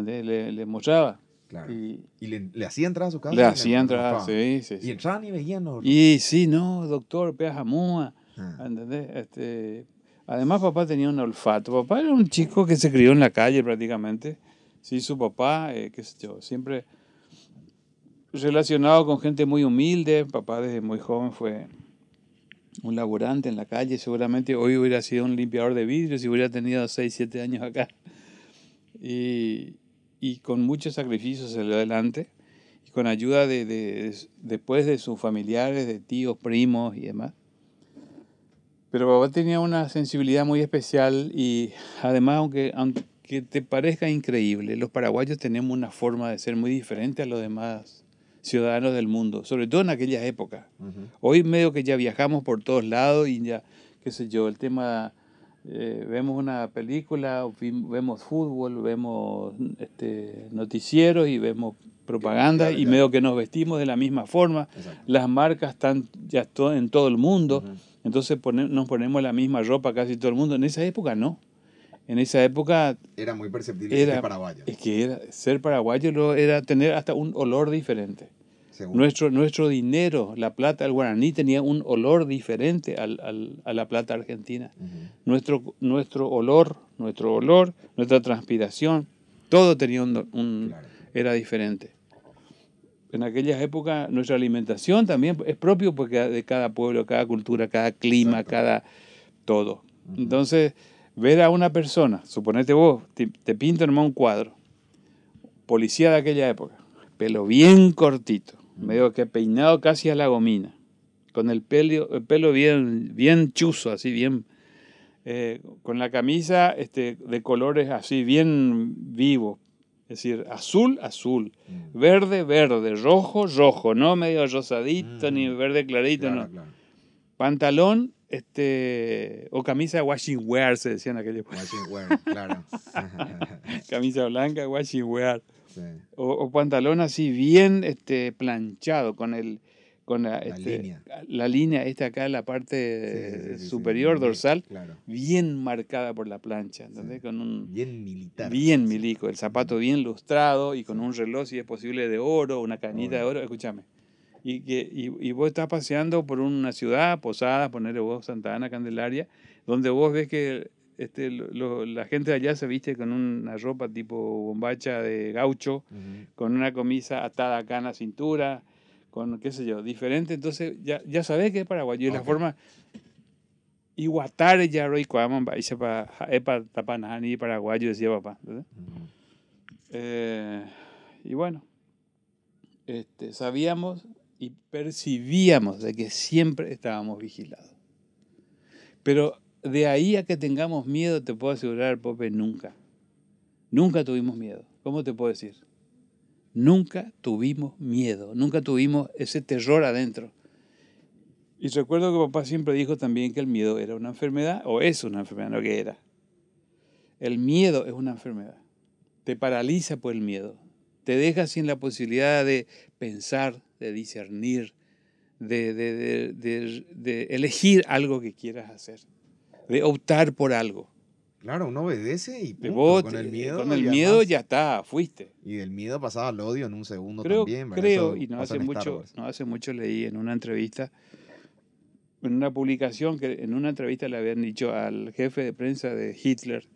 le, le mostraba. Claro. Y, ¿Y le, le hacía entrar a su casa. Le hacía entrar, sí, sí, Y entraban y veían. Y sí, no, doctor, pea jamúa. Ah. Este, además, papá tenía un olfato. Papá era un chico que se crió en la calle prácticamente. Sí, su papá, eh, qué sé yo, siempre relacionado con gente muy humilde. Papá desde muy joven fue un laborante en la calle. Seguramente hoy hubiera sido un limpiador de vidrios si hubiera tenido 6, 7 años acá. Y, con muchos sacrificios salió adelante. Y con ayuda de, después de sus familiares, de tíos, primos y demás. Pero papá tenía una sensibilidad muy especial y además, aunque, aunque te parezca increíble, los paraguayos tenemos una forma de ser muy diferente a los demás ciudadanos del mundo, sobre todo en aquella época. Hoy medio que ya viajamos por todos lados y ya, qué sé yo, el tema, eh, vemos una película, vemos fútbol, vemos este, noticieros y vemos propaganda y medio que nos vestimos de la misma forma. Las marcas están ya en todo el mundo. Entonces nos ponemos la misma ropa casi todo el mundo. En esa época no. En esa época... Era muy perceptible ser paraguayo. Es que era, ser paraguayo era tener hasta un olor diferente. Nuestro, nuestro dinero, la plata del guaraní, tenía un olor diferente al, al, a la plata argentina. nuestro, nuestro olor, nuestro olor, nuestra transpiración, todo tenía un, era diferente en aquellas épocas nuestra alimentación también es propio porque de cada pueblo, cada cultura, cada clima, cada todo. Entonces, ver a una persona, suponete vos, te, te pinto nomás un cuadro, policía de aquella época, pelo bien cortito, medio que peinado casi a la gomina, con el pelo, el pelo bien, bien chuzo, así bien, eh, con la camisa este, de colores así bien vivos, es decir, azul, azul, mm. verde, verde, rojo, rojo, no medio rosadito ni mm. verde clarito, no. Pantalón este, o camisa washing wear, se decía en aquella época. Washing wear, claro. camisa blanca, washing wear. O, o, pantalón así bien este, planchado, con el, con la, este, línea. la línea esta acá, la parte superior dorsal, bien marcada por la plancha, ¿entendés? Con un, bien militar. Bien milico, el zapato bien lustrado y con un reloj, si es posible, de oro, una canita de oro, escúchame. Y, que, y, vos estás paseando por una ciudad, Posada, ponerle vos Santa Ana, Candelaria, donde vos ves que este, la gente de allá se viste con una ropa tipo bombacha de gaucho, con una camisa atada acá en la cintura, con, qué sé yo, diferente, entonces ya, ya sabes que es paraguayo. Y la forma, iguatare ya roi cuaman, va, y para epa tapanani paraguayo, decía papá. Eh, y bueno, este, sabíamos y percibíamos de que siempre estábamos vigilados. Pero de ahí a que tengamos miedo, te puedo asegurar, Pope, nunca. Nunca tuvimos miedo. ¿Cómo te puedo decir? Nunca tuvimos miedo, nunca tuvimos ese terror adentro. Y recuerdo que papá siempre dijo también que el miedo era una enfermedad, o es una enfermedad, no que era. El miedo es una enfermedad. Te paraliza por el miedo. Te deja sin la posibilidad de pensar, de discernir, de, de elegir algo que quieras hacer, de optar por algo. Claro, uno obedece y con el miedo. Con el miedo ya está, fuiste. Y del miedo pasaba al odio en un segundo creo, también. Creo, y no hace, mucho, no hace mucho leí en una entrevista, en una publicación, que en una entrevista le habían dicho al jefe de prensa de Hitler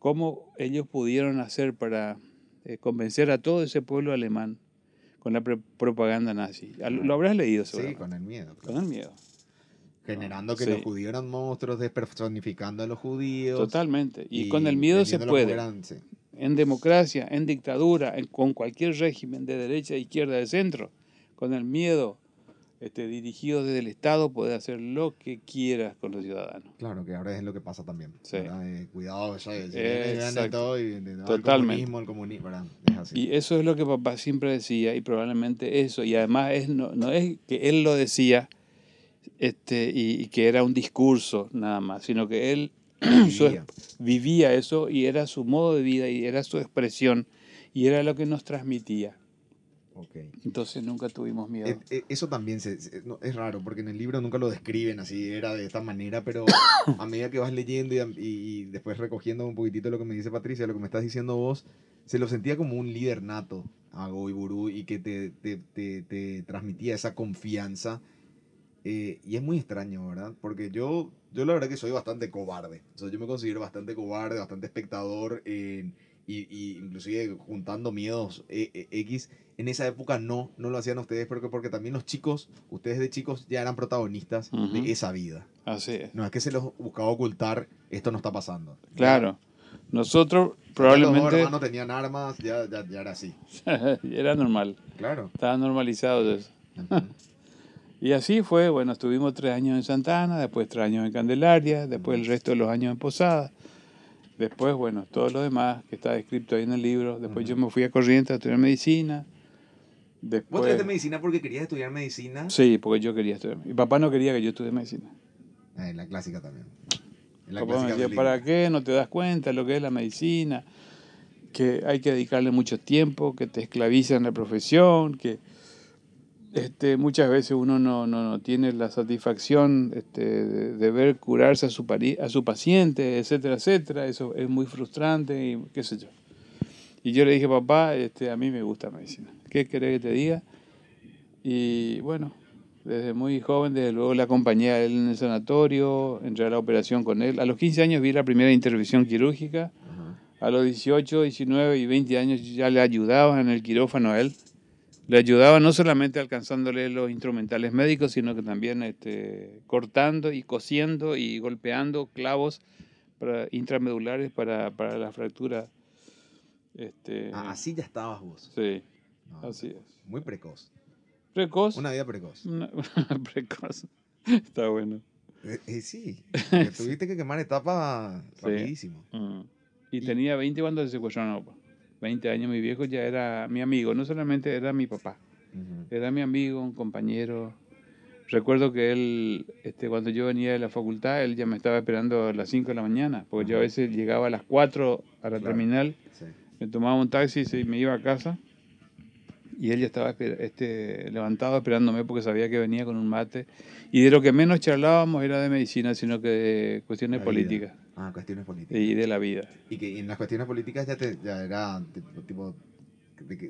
cómo ellos pudieron hacer para eh, convencer a todo ese pueblo alemán con la propaganda nazi. Lo habrás leído, seguro. Sí, con el miedo. Con el miedo. Generando que Sí. los judíos eran monstruos, despersonificando a los judíos. Totalmente. Y, con el miedo se puede. eran- sí. En democracia, en dictadura, en- con cualquier régimen de derecha, izquierda, de centro, con el miedo este, dirigido desde el Estado, puede hacer lo que quieras con los ciudadanos. Claro, que ahora es lo que pasa también. Sí. Eh, cuidado, ya, ya- todo y de- de- el Totalmente. comunismo, el comunismo. Es así. Y eso es lo que papá siempre decía, y probablemente eso, y además es, no, no es que él lo decía este, y, y que era un discurso nada más, sino que él su- Vivía. vivía eso y era su modo de vida y era su expresión y era lo que nos transmitía. Ok. Entonces nunca tuvimos miedo. Eh, eh, Eso también se- se- no, es raro, porque en el libro nunca lo describen así, era de esta manera, pero a medida que vas leyendo y, después recogiendo un poquitito lo que me dice Patricia, lo que me estás diciendo vos, se lo sentía como un líder nato a Goiburu y que te, te, te- te transmitía esa confianza. Eh, y es muy extraño, ¿verdad? Porque yo, yo la verdad que soy bastante cobarde. O sea, yo me considero bastante cobarde, bastante espectador, eh, y, y inclusive juntando miedos eh, eh, X. En esa época no, no lo hacían ustedes, porque, porque también los chicos, ustedes de chicos ya eran protagonistas de esa vida. Así es. No es que se los buscaba ocultar, esto no está pasando. Claro. Nosotros ya Los dos probablemente hermanos tenían armas, ya, ya, ya era así. era normal, Claro. estaba normalizado eso. Y así fue, bueno, estuvimos tres años en Santana, después tres años en Candelaria, después el resto de los años en Posada, después, bueno, todo lo demás que está escrito ahí en el libro, después yo me fui a Corrientes a estudiar medicina, ¿Vos después... estudiaste medicina porque querías estudiar medicina? Sí, porque yo quería estudiar. Mi papá no quería que yo estudie medicina. En la clásica también. La Papá me decía. ¿para qué? No te das cuenta lo que es la medicina, que hay que dedicarle mucho tiempo, que te esclavizan la profesión, que este, muchas veces uno no, no, no tiene la satisfacción este, de, de ver curarse a su, a su paciente, etcétera, etcétera. Eso es muy frustrante y qué sé yo. Y yo le dije, papá, este, a mí me gusta medicina. ¿Qué querés que te diga? Y bueno, desde muy joven, desde luego le acompañé a él en el sanatorio, entré a la operación con él. A los 15 años vi la primera intervención quirúrgica. A los 18, 19 y 20 años ya le ayudaba en el quirófano a él. Le ayudaba no solamente alcanzándole los instrumentales médicos, sino que también este, cortando y cosiendo y golpeando clavos para, intramedulares para, para la fractura. Este, Ah, así ya estabas vos. Sí, No, así es. Muy precoz. Precoz. Una vida precoz. Una- precoz. Está bueno. Eh, eh, sí, tuviste que quemar etapas Sí. rapidísimo. Mm. Y, Y- tenía 20 cuando se secuestraron a papá. 20 años, mi viejo ya era mi amigo, no solamente era mi papá, era mi amigo, un compañero. Recuerdo que él, este, cuando yo venía de la facultad, él ya me estaba esperando a las 5 de la mañana, porque yo a veces llegaba a las 4 a la Claro. terminal, Sí. me tomaba un taxi y me iba a casa, y él ya estaba este, levantado esperándome porque sabía que venía con un mate. Y de lo que menos charlábamos era de medicina, sino que de cuestiones políticas Ah, cuestiones políticas. y de la vida. Y que en las cuestiones políticas ya, te, ya era tipo,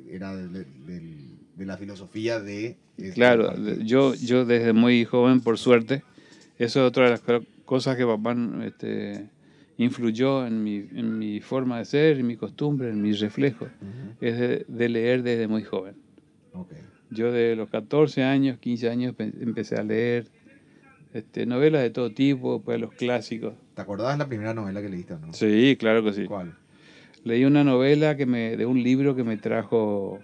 era de, de- de la filosofía de... este Claro, partido. yo, yo desde muy joven, por suerte, eso es otra de las co- cosas que papá este, influyó en mi, en mi forma de ser, en mi costumbre, en mis reflejos, Ujú. es de, de leer desde muy joven. Ok. Yo de los 14 años, 15 años pe- empecé a leer este, novelas de todo tipo, pues los clásicos. ¿Te acordás la primera novela que leíste o no? Sí, claro que sí. ¿Cuál? Leí una novela que me, de un libro que me trajo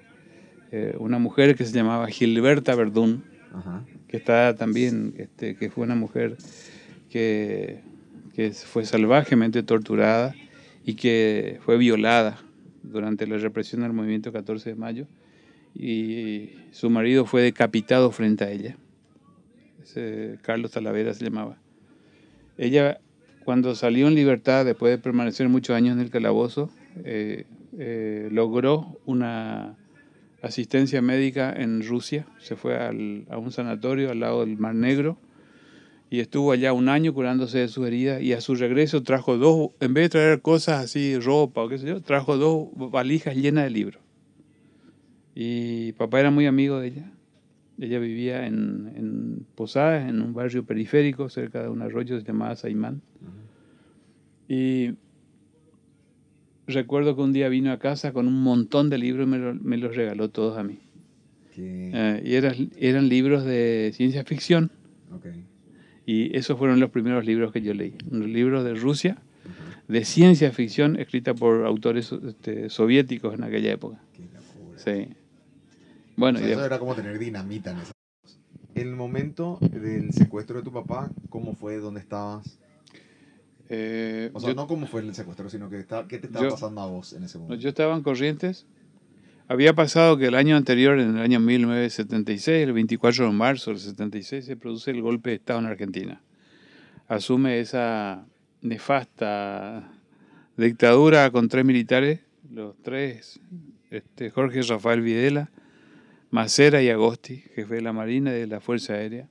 eh, una mujer que se llamaba Gilberta Verdún. Ajá. que está también, este, que fue una mujer que, que fue salvajemente torturada y que fue violada durante la represión del movimiento 14 de mayo y su marido fue decapitado frente a ella. Carlos Talavera se llamaba. Ella, cuando salió en libertad, después de permanecer muchos años en el calabozo, eh, eh, logró una asistencia médica en Rusia, se fue a un sanatorio al lado del Mar Negro y estuvo allá un año curándose de sus heridas y a su regreso trajo dos, en vez de traer cosas así, ropa o qué sé yo, trajo dos valijas llenas de libros. Y papá era muy amigo de ella. Ella vivía en, en Posadas, en un barrio periférico cerca de un arroyo que se llamaba Saimán. Y recuerdo que un día vino a casa con un montón de libros y me, lo- me los regaló todos a mí. Eh, y eran, eran libros de ciencia ficción. Y esos fueron los primeros libros que yo leí. Un libro de Rusia, de ciencia ficción, escrita por autores este, soviéticos en aquella época. Qué. Sí. Bueno, O sea, y eso era como tener dinamita en esa. El momento del secuestro de tu papá, ¿cómo fue? ¿Dónde estabas? eh, O sea, yo- no cómo fue el secuestro, sino que está, qué te estaba Yo- pasando a vos en ese momento. Yo estaba en Corrientes. Había pasado que el año anterior, en el año 1976, el 24 de marzo del 76, se produce el golpe de Estado en Argentina. Asume esa nefasta dictadura con tres militares, los tres, este, Jorge Rafael Videla, Macera y Agosti, jefe de la Marina y de la Fuerza Aérea.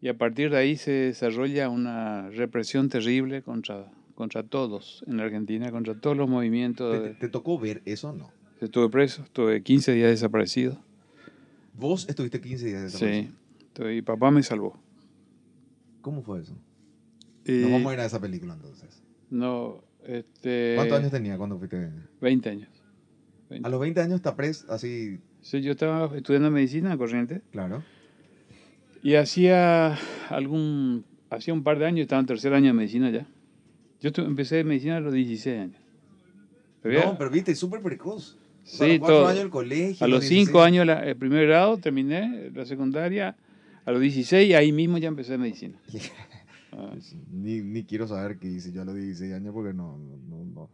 Y a partir de ahí se desarrolla una represión terrible contra, contra todos en la Argentina, contra todos los movimientos. ¿Te, de- te tocó ver eso o no? Estuve preso, estuve 15 días desaparecido. Vos estuviste 15 días desaparecido. Sí, y papá me salvó. ¿Cómo fue eso? Y Nos vamos a ir a esa película entonces. No, este... ¿Cuántos años tenía cuando fuiste? 20 años. A los 20 años está preso, así, Sí, yo estaba estudiando medicina en Corrientes claro. y hacía algún... Hacía un par de años, estaba en tercer año de medicina ya. Yo estu- empecé medicina a los 16 años. Había- No, pero viste, súper precoz. O sea, Sí, a los todo. años del colegio. A los 16. 5 años la- el primer grado terminé la secundaria, a los 16 ahí mismo ya empecé medicina. Ah. Ni, ni quiero saber qué hice yo a los 16 años porque no, no, no.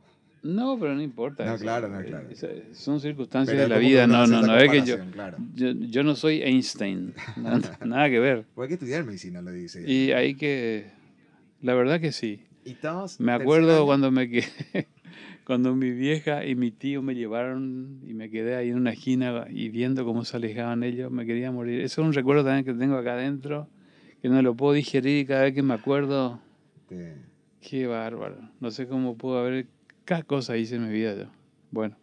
No, pero no importa. No, eso. claro, no, claro. Esa- Son circunstancias Pero de la vida, no, no, no es que yo, Claro. yo, yo no soy Einstein, nada que ver. Pues hay que estudiar medicina 16 años. Y hay que, la verdad que sí. ¿Y estabas Me acuerdo cuando me quedé, cuando mi vieja y mi tío me llevaron y me quedé ahí en una esquina y viendo cómo se alejaban ellos, me quería morir. Eso es un recuerdo también que tengo acá adentro, que no lo puedo digerir y cada vez que me acuerdo, qué bárbaro. No sé cómo pudo haber, qué cosa hice en mi vida yo. Bueno,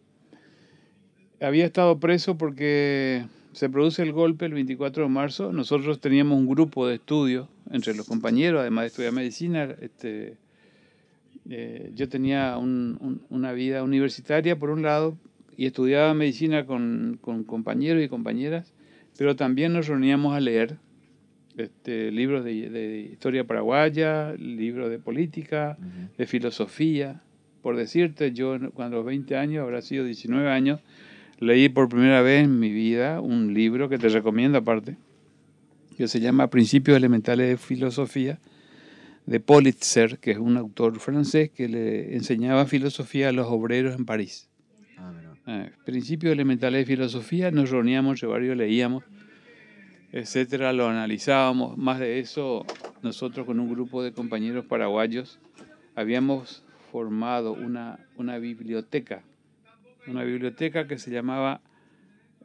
había estado preso porque se produce el golpe el 24 de marzo. Nosotros teníamos un grupo de estudio entre los compañeros, además de estudiar medicina. Este, eh, yo tenía un- un- una vida universitaria, por un lado, y estudiaba medicina con, con compañeros y compañeras, pero también nos reuníamos a leer este, libros de, de historia paraguaya, libros de política, de filosofía. Por decirte, yo cuando los 20 años, habrá sido 19 años, leí por primera vez en mi vida un libro que te recomiendo aparte, que se llama Principios Elementales de Filosofía, de Politzer, que es un autor francés que le enseñaba filosofía a los obreros en París. Ah. Eh, Principios Elementales de Filosofía, nos reuníamos entre varios, leíamos, etcétera, lo analizábamos. Más de eso, nosotros con un grupo de compañeros paraguayos habíamos formado una, una biblioteca, una biblioteca que se llamaba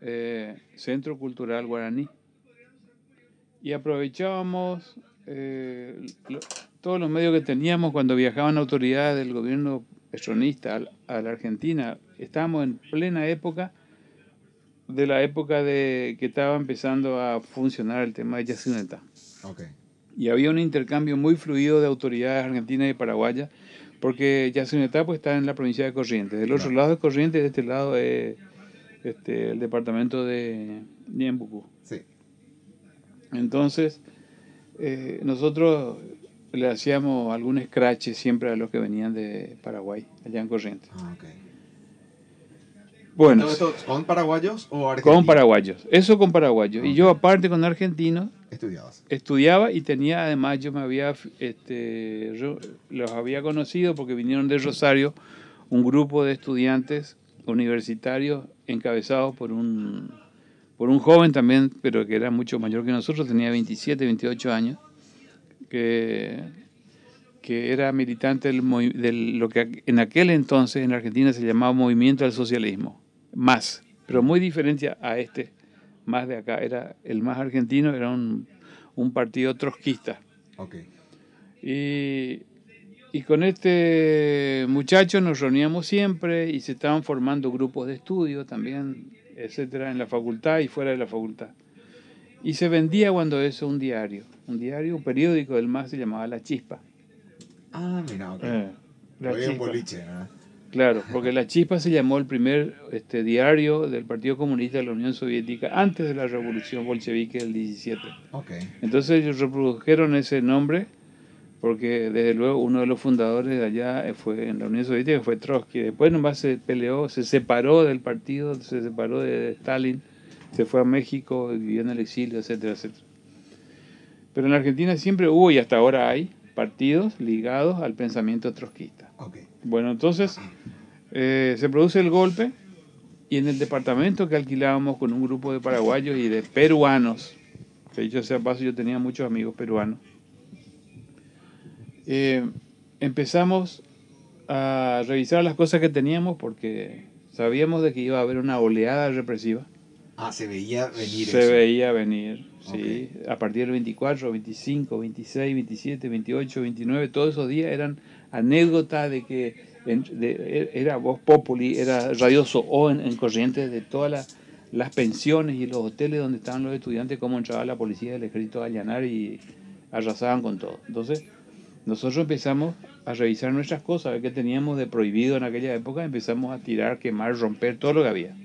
eh, Centro Cultural Guaraní. Y aprovechábamos eh, lo- todos los medios que teníamos cuando viajaban autoridades del gobierno peronista al- a la Argentina. Estábamos en plena época de la época de que estaba empezando a funcionar el tema de Yacyretá. Ok. Y había un intercambio muy fluido de autoridades argentinas y paraguayas, porque Yacyretá pues, está en la provincia de Corrientes. Del otro Claro. lado es Corrientes, de este lado es este, el departamento de Niembucú. Sí. Entonces, eh, nosotros le hacíamos algún scratch siempre a los que venían de Paraguay, allá en Corrientes. Ah, ok. Bueno, ¿Todo esto con paraguayos o argentinos? con paraguayos, eso con paraguayos. Y yo aparte con argentinos Estudiabas. estudiaba y tenía además, yo me había, este, los había conocido porque vinieron de Rosario un grupo de estudiantes universitarios encabezados por un, por un joven también, pero que era mucho mayor que nosotros, tenía 27, 28 años, que, que era militante del, del- lo que en aquel entonces en Argentina se llamaba Movimiento del Socialismo, más, pero muy diferente a este, más de acá, era el más argentino, era un, un partido trotskista. Y, y con este muchacho nos reuníamos siempre y se estaban formando grupos de estudio también, etcétera, en la facultad y fuera de la facultad. Y se vendía cuando eso un diario, un diario, un periódico del MAS se llamaba La Chispa. Ah, mira, ok. Eh, La un Chispa. boliche, ¿eh? Claro, porque La Chispa se llamó el primer este, diario del Partido Comunista de la Unión Soviética antes de la revolución bolchevique del 17. Okay. Entonces ellos reprodujeron ese nombre porque desde luego uno de los fundadores de allá fue en la Unión Soviética fue Trotsky. Después nomás se peleó, se separó del partido, se separó de Stalin, se fue a México, vivió en el exilio, etcétera, etcétera. Pero en la Argentina siempre hubo y hasta ahora hay partidos ligados al pensamiento trotskista. Okay. Bueno, entonces eh, se produce el golpe y en el departamento que alquilábamos con un grupo de paraguayos y de peruanos, que dicho sea paso, yo tenía muchos amigos peruanos, eh, empezamos a revisar las cosas que teníamos porque sabíamos de que iba a haber una oleada represiva. Ah, se veía venir. Se veía venir, sí. A partir del 24, 25, 26, 27, 28, 29, todos esos días eran anécdotas de que era Voz Populi, era radioso o en, corrientes de todas las, pensiones y los hoteles donde estaban los estudiantes, cómo entraba la policía del ejército a allanar y arrasaban con todo. Entonces, nosotros empezamos a revisar nuestras cosas, a ver qué teníamos de prohibido en aquella época, empezamos a tirar, quemar, romper todo lo que había.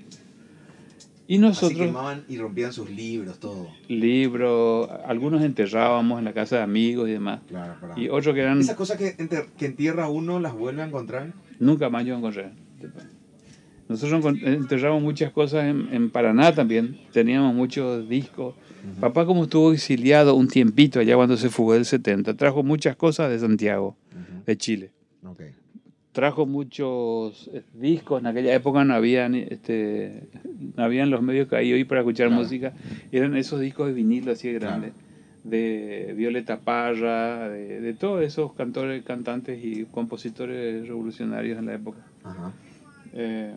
Y nosotros... Así quemaban y rompían sus libros, todo. Libros, algunos enterrábamos en la casa de amigos y demás. Claro, Y otros que eran... ¿Esas cosas que, que entierra uno las vuelve a encontrar? Nunca más yo encontré. Nosotros enterramos muchas cosas en, en Paraná también. Teníamos muchos discos Papá como estuvo exiliado un tiempito allá cuando se fugó del 70, trajo muchas cosas de Santiago, de Chile. Trajo muchos eh, discos, en aquella época no habían, este, no habían los medios que hay hoy para escuchar música, eran esos discos de vinilo así de grandes, de Violeta Parra, de, todos esos cantores, cantantes y compositores revolucionarios en la época. Eh,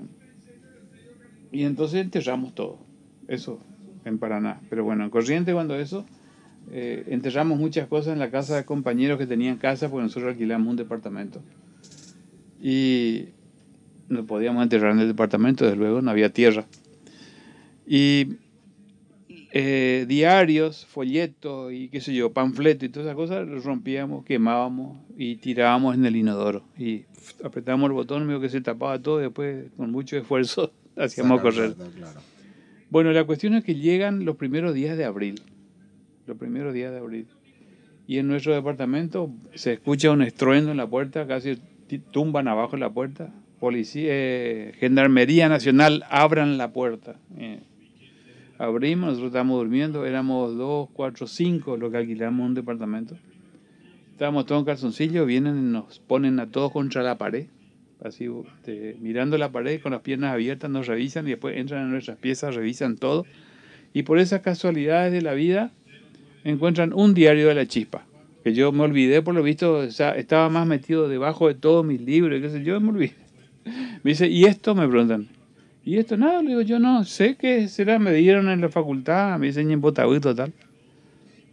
y entonces enterramos todo, eso en Paraná. Pero bueno, en Corriente cuando eso, eh, enterramos muchas cosas en la casa de compañeros que tenían casa, porque nosotros alquilamos un departamento. Y no podíamos enterrar en el departamento, desde luego, no había tierra. Y eh, diarios, folletos y qué sé yo, panfletos y todas esas cosas, los rompíamos, quemábamos y tirábamos en el inodoro. Y apretábamos el botón, medio que se tapaba todo, y después con mucho esfuerzo hacíamos correr. Bueno, la cuestión es que llegan los primeros días de abril. Los primeros días de abril. Y en nuestro departamento se escucha un estruendo en la puerta, casi tumban abajo la puerta. Policía, eh, Gendarmería Nacional, abran la puerta. Eh, abrimos, nosotros estábamos durmiendo, éramos dos, cuatro, cinco los que alquilamos un departamento. Estábamos todos en calzoncillo, vienen y nos ponen a todos contra la pared así este, mirando la pared con las piernas abiertas, nos revisan y después entran en nuestras piezas, revisan todo. Y por esas casualidades de la vida encuentran un diario de la chispa, que yo me olvidé por lo visto, estaba más metido debajo de todos mis libros, qué sé yo, me olvidé. Me dice, ¿y esto? Me preguntan. ¿Y esto? Nada, le digo, yo no sé qué será, me dieron en la facultad, me enseñan en tal.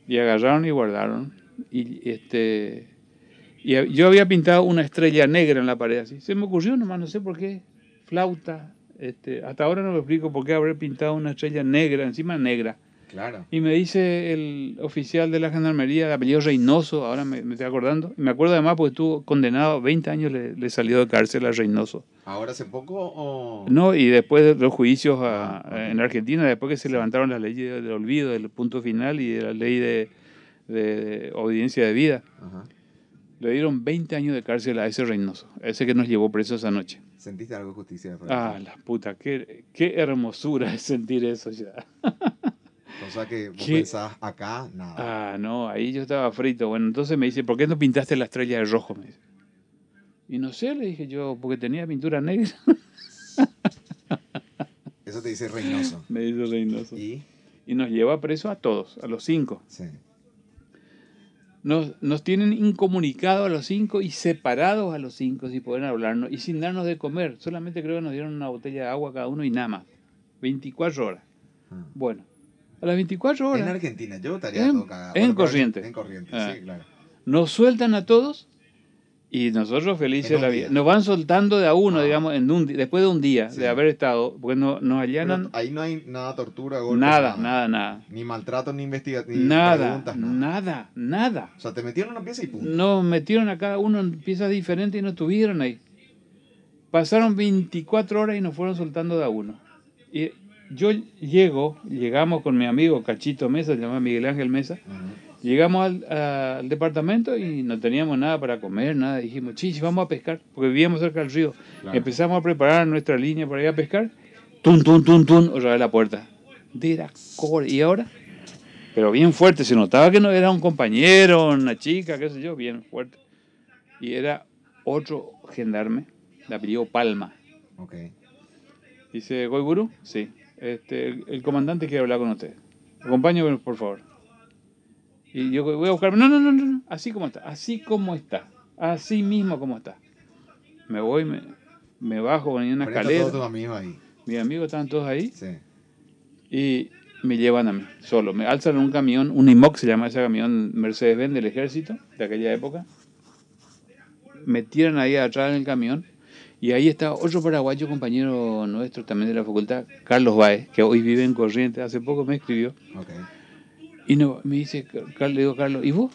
Y agarraron y guardaron. Y este y yo había pintado una estrella negra en la pared así. Se me ocurrió nomás, no sé por qué. Flauta. Este, hasta ahora no me explico por qué habré pintado una estrella negra, encima negra. Claro. Y me dice el oficial de la gendarmería, de apellido Reynoso, ahora me, estoy acordando. Me acuerdo además porque estuvo condenado, 20 años le, salió de cárcel a Reynoso. ¿Ahora hace poco o...? No, y después de los juicios ah, en Argentina, después que se levantaron las leyes del olvido, del punto final y de la ley de, de obediencia de vida. Ajá. Le dieron 20 años de cárcel a ese Reynoso, ese que nos llevó preso esa noche. ¿Sentiste algo de justicia? Ah, la puta, qué, qué hermosura es sentir eso ya. O sea que vos pensabas acá, nada. Ah, no, ahí yo estaba frito. Bueno, entonces me dice, ¿por qué no pintaste la estrella de rojo? Me dice. Y no sé, le dije yo, porque tenía pintura negra. Eso te dice Reynoso. Me dice Reynoso. ¿Y? Y nos lleva preso a todos, a los cinco. Sí nos, nos tienen incomunicados a los cinco y separados a los cinco si pueden hablarnos y sin darnos de comer. Solamente creo que nos dieron una botella de agua cada uno y nada más. 24 horas. Ah. Bueno, a las 24 horas. En Argentina, yo estaría en, En corriente. En corriente, ah. sí, claro. Nos sueltan a todos y nosotros felices la vida. Nos van soltando de a uno, ah. digamos, en un, después de un día de haber estado, porque no, nos allanan. ahí no hay nada tortura, nada, nada, nada, Ni maltrato, ni investigación, nada, nada, nada, O sea, te metieron en una pieza y punto. Nos metieron a cada uno en piezas diferentes y nos tuvieron ahí. Pasaron 24 horas y nos fueron soltando de a uno. Y yo llego, llegamos con mi amigo Cachito Mesa, se llama Miguel Ángel Mesa. Llegamos al, al, departamento y no teníamos nada para comer, nada. Dijimos, chich, vamos a pescar, porque vivíamos cerca del río. Empezamos a preparar nuestra línea para ir a pescar. Tum, tum, tum, tum, otra vez la puerta. La ¿Y ahora? Pero bien fuerte, se notaba que no era un compañero, una chica, qué sé yo, bien fuerte. Y era otro gendarme, de apellido Palma. Ok. Dice, ¿Goiburu? Sí. Este, el, el comandante quiere hablar con usted. Acompáñame, por favor. Y yo voy a buscar, no, no, no, no, así como está, así como está, así mismo como está. Me voy, me, me bajo en una escalera. todos amigos ahí. Mis amigos estaban todos ahí. Sí. Y me llevan a mí, solo. Me alzan en un camión, un IMOC se llama ese camión Mercedes-Benz del ejército de aquella época. Me tiran ahí atrás en el camión. Y ahí está otro paraguayo compañero nuestro también de la facultad, Carlos Baez, que hoy vive en Corrientes. Hace poco me escribió. Okay. Y no, me dice, le digo, Carlos, ¿y vos?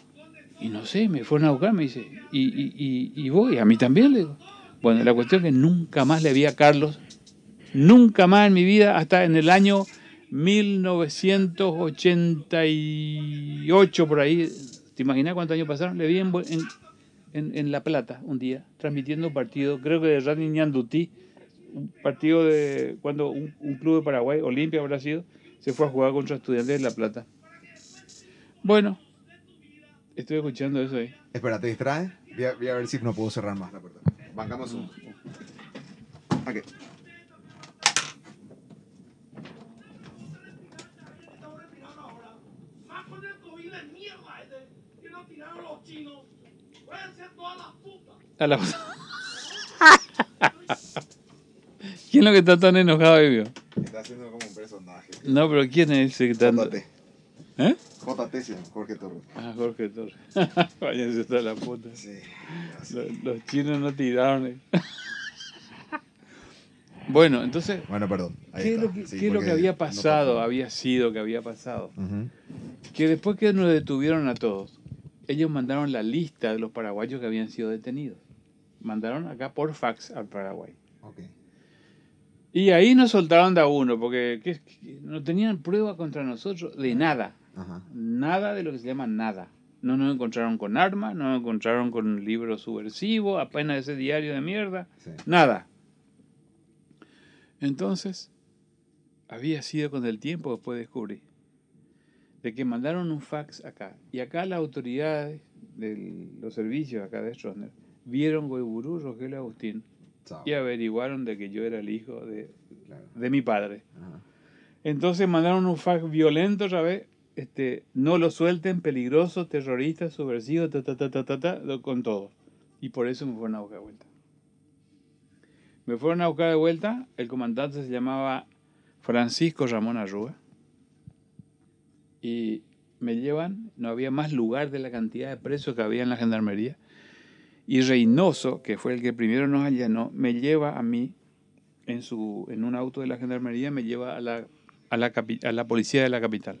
Y no sé, me fueron a buscar, me dice, ¿y, y, y, y vos? Y a mí también, le digo. Bueno, la cuestión es que nunca más le vi a Carlos, nunca más en mi vida, hasta en el año 1988, por ahí, ¿te imaginas cuántos años pasaron? Le vi en, en, en La Plata un día, transmitiendo un partido, creo que de Rani Ñandutí, un partido de cuando un, club de Paraguay, Olimpia habrá sido, se fue a jugar contra estudiantes de La Plata. Bueno, estoy escuchando eso ahí. Espera, ¿te distrae? Voy a, ver si no puedo cerrar más la puerta. Bancamos un. Ok. A la... ¿Quién es lo que está tan enojado, Evio? Está haciendo como un personaje. No, pero ¿quién es ese que está... JT. ¿Eh? JT, sí, Jorge Torres. Ah, Jorge Torres. Váyanse hasta la puta. Sí. Los, los chinos no tiraron. eh. bueno, entonces, Bueno, perdón. Ahí ¿qué es lo que, Sí, qué es lo porque que había pasado? había sido que había pasado. Que después que nos detuvieron a todos, ellos mandaron la lista de los paraguayos que habían sido detenidos. Mandaron acá por fax al Paraguay. Ok. Y ahí nos soltaron de a uno, porque no tenían prueba contra nosotros de nada. Ajá. Nada de lo que se llama nada. No nos encontraron con armas, no nos encontraron con libros subversivos, apenas ese diario de mierda. Sí. Nada. Entonces, había sido con el tiempo después descubrí de que mandaron un fax acá. Y acá las autoridades de los servicios acá de Stroessner vieron Goiburú, Rogelio Agustín y averiguaron de que yo era el hijo de, Claro. de mi padre. Ajá. Entonces mandaron un fax violento otra vez. Este, no lo suelten, peligroso, terrorista, subversivo, ta, ta, ta, ta, ta, ta, con todo. Y por eso me fueron a buscar de vuelta. Me fueron a buscar de vuelta. El comandante se llamaba Francisco Ramón Arruga. Y me llevan, no había más lugar de la cantidad de presos que había en la gendarmería. Y Reynoso, que fue el que primero nos allanó, me lleva a mí en, su, en un auto de la gendarmería, me lleva a la, a la, capi- a la policía de la capital.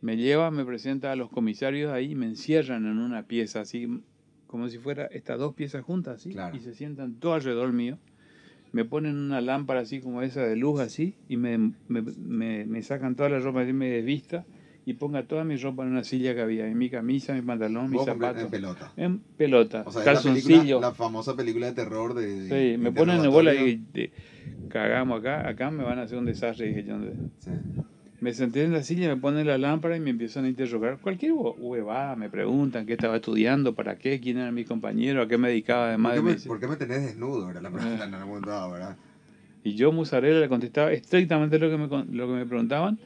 Me lleva, me presenta a los comisarios ahí y me encierran en una pieza, así como si fuera estas dos piezas juntas, así, Claro. y se sientan todo alrededor mío. Me ponen una lámpara así como esa de luz, así, y me, me, me- me sacan toda la ropa, así me desvista, y ponga toda mi ropa en una silla que había, en mi camisa, mi pantalón, mis Vos en zapatos. pelota. En pelota, O sea, la, calzoncillo. película, la famosa película de terror de. de- Sí, me ponen en bola y de- cagamos acá, acá me van a hacer un desastre. Dije yo. Sí. Me senté en la silla, me ponen la lámpara y me empiezan a interrogar. Cualquier hue- huevada, me preguntan qué estaba estudiando, para qué, quién era mi compañero, a qué me dedicaba además ¿Por, de qué me, por qué me tenés desnudo? Era la pregunta en algún momento dado, ¿verdad? Y yo, Musarela, le contestaba estrictamente lo que, me, lo que me preguntaban.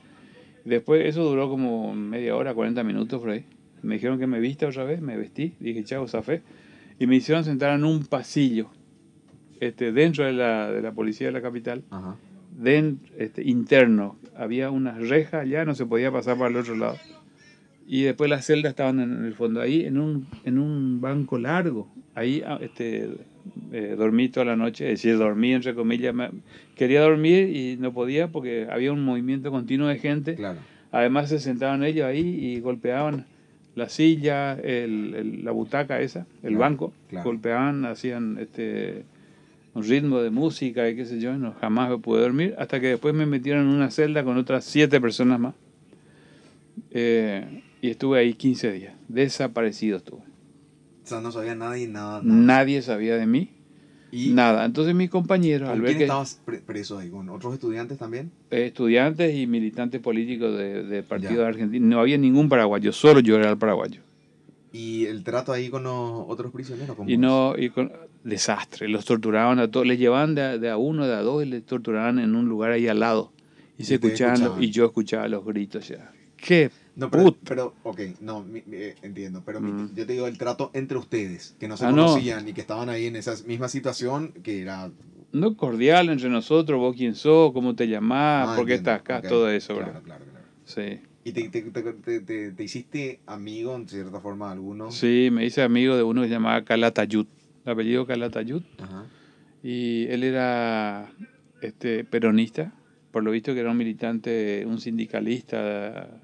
Después, eso duró como media hora, 40 minutos por ahí. Me dijeron que me vista otra vez, me vestí, dije chao, zafé. Y me hicieron sentar en un pasillo, este, dentro de la, de la policía de la capital. Ajá. den, este, interno. Había una reja allá, no se podía pasar para el otro lado. Y después las celdas estaban en el fondo, ahí en un, en un banco largo. Ahí ah, este, eh, dormí toda la noche, es decir, dormí entre comillas. me- quería dormir y no podía porque había un movimiento continuo de gente. Claro. Además se sentaban ellos ahí y golpeaban la silla, el, el- la butaca esa, el Claro, banco. claro. Golpeaban, hacían este, un ritmo de música y qué sé yo, no, jamás me pude dormir, hasta que después me metieron en una celda con otras siete personas más. Eh, y estuve ahí 15 días, desaparecido estuve. O sea, no sabía nadie nada. Nadie sabía de mí. ¿Y nada. Entonces mis compañeros... ¿Con quién estabas preso ahí? ¿Con otros estudiantes también? estudiantes y militantes políticos de partido de Argentina. No había ningún paraguayo, solo yo era el paraguayo. ¿Y el trato ahí con los otros prisioneros? y no, y con, desastre. Los torturaban a todos, les llevaban de a, uno, de a dos y les torturaban en un lugar ahí al lado. Y, se escuchaban, y yo escuchaba los gritos ya. ¡Qué no, pero, pero, ok, no, eh, entiendo, pero mm. yo te digo el trato entre ustedes, que no se ah, conocían y que estaban ahí en esa misma situación, que era... No cordial entre nosotros, vos quién sos, cómo te llamás, ah, por qué estás acá, todo eso, claro, Claro, claro. Sí. ¿Y te, te, te, hiciste amigo en cierta forma alguno? Sí, me hice amigo de uno que se llamaba Calatayud, el apellido Calatayud. Ajá. Y él era este, peronista, por lo visto que era un militante, un sindicalista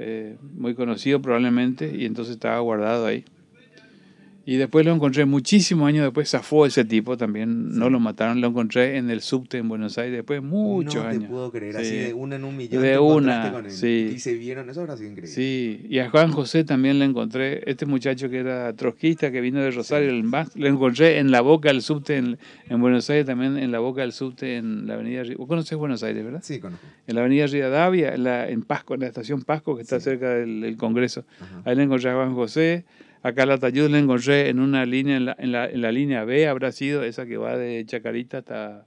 eh, muy conocido probablemente, y entonces estaba guardado ahí. Y después lo encontré muchísimos años después, zafó ese tipo también, no lo mataron, lo encontré en el subte en Buenos Aires después muchos años. No te puedo creer, así de una en un millón. De una, sí. Y se vieron, eso habrá sido increíble. Sí, y a Juan José también le encontré, este muchacho que era trotskista, que vino de Rosario, el lo encontré en la boca del subte en, en, Buenos Aires, también en la boca del subte en la avenida, vos conocés Buenos Aires, ¿verdad? Sí, conozco. En la avenida Rivadavia, en, la, en Pasco, en la estación Pasco, que está cerca del, Congreso. Ahí le encontré a Juan José. Acá la Tayud la encontré en una línea, en la, en, la, en la, línea B, habrá sido esa que va de Chacarita hasta,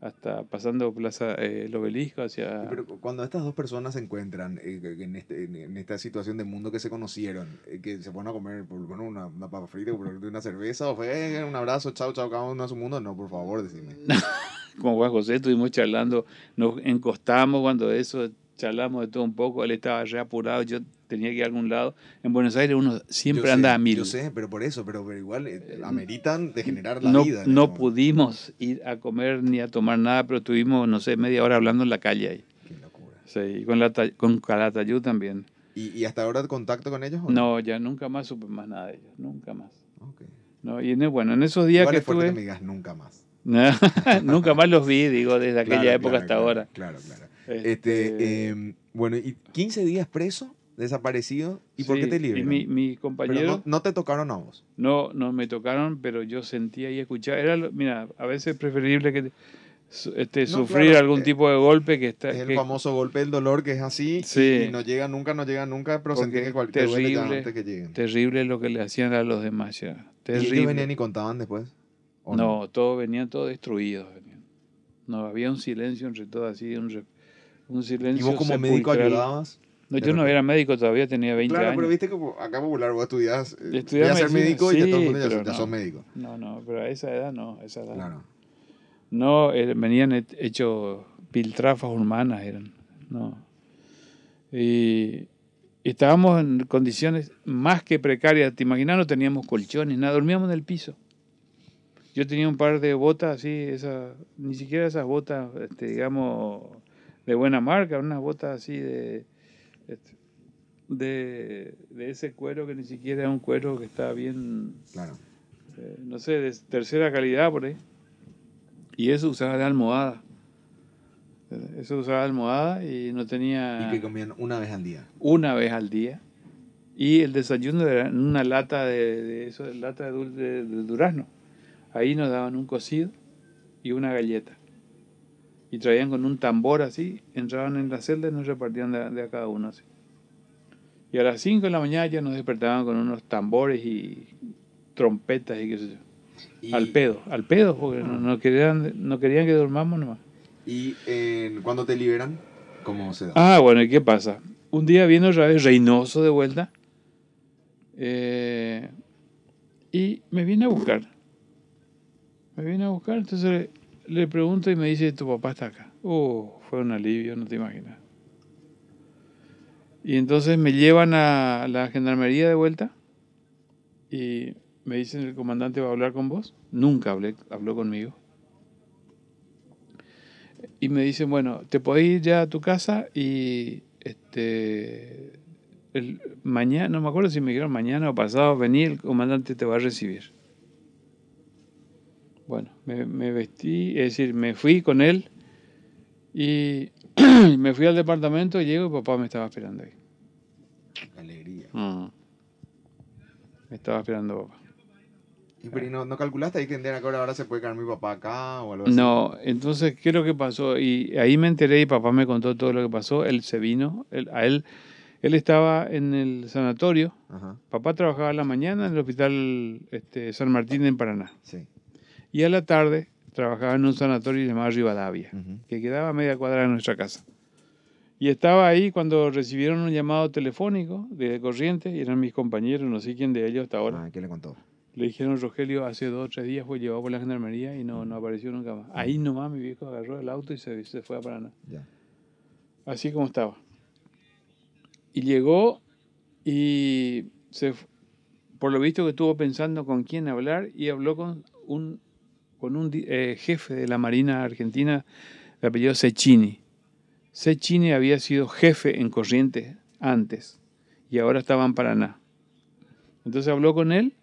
hasta pasando Plaza eh, el Obelisco hacia... Pero cuando estas dos personas se encuentran eh, en, este, en, esta situación de mundo que se conocieron, eh, que se ponen a comer por, bueno, una, una papa frita, por una cerveza, o fue un abrazo, chao, chao, cada uno a su mundo, no, por favor, decime. Como Juan José estuvimos charlando, nos encostamos cuando eso, charlamos de todo un poco, él estaba re apurado, yo tenía que ir a algún lado. En Buenos Aires uno siempre anda a mil. Yo sé, pero por eso, pero, igual eh, eh, ameritan degenerar la no, vida. No pudimos ir a comer ni a tomar nada, pero estuvimos, no sé, media hora hablando en la calle ahí. Qué locura. Sí, y con, la, con Calatayud también. ¿Y, ¿Y, hasta ahora contacto con ellos? no? ya nunca más supe más nada de ellos, nunca más. Okay. No, y en, bueno, en esos días que estuve... que me digas nunca más. nunca más los vi, digo, desde aquella época hasta ahora. Claro, claro. Este, este em, bueno, ¿y 15 días preso? desaparecido. ¿Y por qué te liberan? Mi, mi compañero... No, te tocaron a vos? No, no me tocaron, pero yo sentía y escuchaba. Era, mira, a veces es preferible que este, sufrir algún eh, tipo de golpe que está... Es el famoso golpe del dolor que es así y, no llega nunca, no llega nunca, pero sentí que cualquier terrible, antes que lleguen. Terrible lo que le hacían a los demás ya. Terrible. ¿Y ellos venían y contaban después? No, no, todos venían todos destruidos. No, había un silencio entre todos así, un, un silencio ¿Y vos como médico ayudabas? No, yo no era médico todavía, tenía 20 claro, años. Claro, pero viste que acá popular vos estudias, eh, a ser médico y ya todo el mundo ya, no, sos médico. No, no, pero a esa edad no, a esa edad. Claro. No, eh, venían hechos piltrafas humanas, eran, no. Y, y, estábamos en condiciones más que precarias, te imaginas, no teníamos colchones, nada, dormíamos en el piso. Yo tenía un par de botas así, esa, ni siquiera esas botas, este, digamos, de buena marca, unas botas así de este, de, de, ese cuero que ni siquiera es un cuero que está bien, claro. Eh, no sé, de tercera calidad por ahí. Y eso usaba de almohada. Eh, eso usaba de almohada y no tenía... ¿Y que comían una vez al día? Una vez al día. Y el desayuno era en una lata de, de eso, lata de, dulce, de, durazno. Ahí nos daban un cocido y una galleta y traían con un tambor así, entraban en la celda y nos repartían de, a cada uno así. Y a las 5 de la mañana ya nos despertaban con unos tambores y trompetas y qué sé yo. Al pedo, al pedo, porque no, querían, no querían que dormamos nomás. ¿Y eh, cuando te liberan, cómo se da? Ah, bueno, ¿y qué pasa? Un día viene otra vez Reynoso de vuelta eh, y me viene a buscar. Me viene a buscar, entonces le pregunto y me dice, tu papá está acá. Oh, fue un alivio, no te imaginas. Y entonces me llevan a la gendarmería de vuelta y me dicen, el comandante va a hablar con vos. Nunca hablé, habló conmigo. Y me dicen, bueno, te podés ir ya a tu casa y este el, mañana, no me acuerdo si me dijeron mañana o pasado, venir, el comandante te va a recibir. Bueno, me, me vestí, es decir, me fui con él y me fui al departamento, llego y papá me estaba esperando ahí. Alegría. Mm. Me estaba esperando papá. ¿Y pero, ¿y no, no calculaste ahí que en ahora, ahora se puede quedar mi papá acá o algo así? No, entonces, ¿qué es lo que pasó? Y ahí me enteré y papá me contó todo lo que pasó. Él se vino, él- a él, él estaba en el sanatorio. Ajá, Papá trabajaba a la mañana en el hospital este, San Martín en Paraná. sí. Y a la tarde trabajaba en un sanatorio llamado Rivadavia, Ujú. que quedaba a media cuadra de nuestra casa. Y estaba ahí cuando recibieron un llamado telefónico de corriente, y eran mis compañeros, no sé quién de ellos hasta ahora. Ah, ¿qué le contó? Le dijeron, Rogelio, hace dos o tres días fue llevado por la gendarmería y no, no apareció nunca más. Ahí nomás mi viejo agarró el auto y se, se fue a Paraná. Ya. Así como estaba. Y llegó y se, por lo visto que estuvo pensando con quién hablar y habló con un, con un eh, jefe de la Marina Argentina de apellido Cecchini. Cecchini había sido jefe en Corrientes antes y ahora estaba en Paraná. Entonces habló con él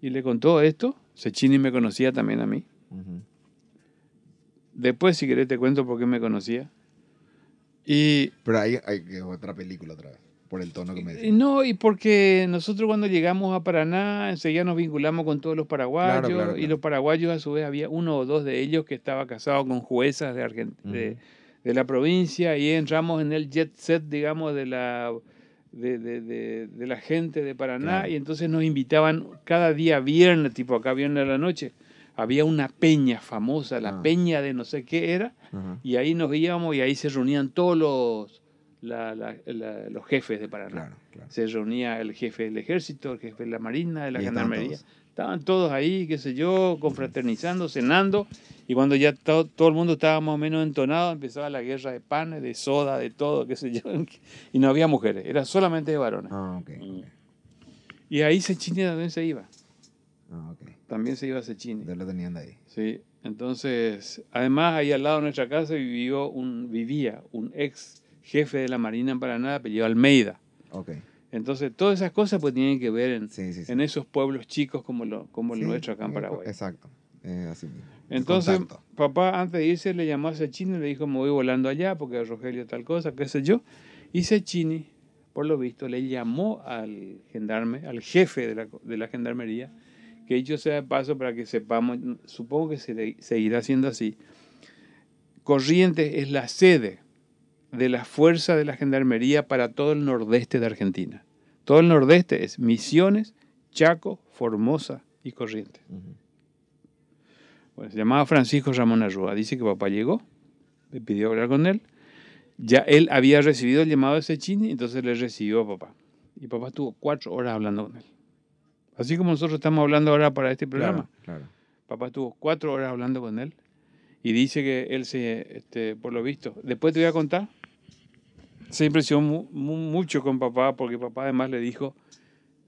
y le contó esto. Cecchini me conocía también a mí. Después, si querés, te cuento por qué me conocía. Y Pero ahí hay que otra película otra vez, por el tono que me decís. No, y porque nosotros cuando llegamos a Paraná, enseguida nos vinculamos con todos los paraguayos, Claro, claro, y los paraguayos a su vez había uno o dos de ellos que estaba casado con juezas de, Argent- de, de la provincia, y entramos en el jet set, digamos, de la, de, de- de- de la gente de Paraná, y entonces nos invitaban cada día viernes, tipo acá viernes a la noche, había una peña famosa, la Ah. peña de no sé qué era, Ajá. y ahí nos íbamos y ahí se reunían todos los, la- la- la- los jefes de Paraná Claro, claro. se reunía el jefe del ejército, el jefe de la marina, de la estaban gendarmería. todos. Estaban todos ahí, qué sé yo, confraternizando, cenando. Y cuando ya to- todo el mundo estaba más o menos entonado, empezaba la guerra de panes, de soda, de todo, qué sé yo. Y no había mujeres, era solamente de varones. Ah, ok. Mm. Y ahí Sechini también se iba. Ah, ok. También se iba Sechini. Ya lo tenían de ahí. Sí. Entonces, además, ahí al lado de nuestra casa vivió un, vivía un ex jefe de la Marina en Paraná, apellido Almeida. Ok. Entonces, todas esas cosas pues tienen que ver en, Sí, sí, sí. en esos pueblos chicos como, lo, como el nuestro acá en eh, Paraguay. Exacto. Eh, así Entonces, contacto. papá antes de irse le llamó a Sechini y le dijo, me voy volando allá porque Rogelio tal cosa, qué sé yo. Y Sechini, por lo visto, le llamó al gendarme, al jefe de la, de la gendarmería, que dicho sea de paso para que sepamos, supongo que se le- seguirá siendo así. Corrientes es la sede de la fuerza de la gendarmería para todo el nordeste de Argentina. Todo el nordeste es Misiones, Chaco, Formosa y Corrientes. Ujú. Bueno, se llamaba Francisco Ramón Arrua. Dice que papá llegó, le pidió hablar con él. Ya él había recibido el llamado de Sechini, entonces le recibió a papá. Y papá estuvo cuatro horas hablando con él. Así como nosotros estamos hablando ahora para este programa. Claro, claro. Papá estuvo cuatro horas hablando con él. Y dice que él se, este, por lo visto, después te voy a contar, se impresionó mu- mu- mucho con papá porque papá además le dijo,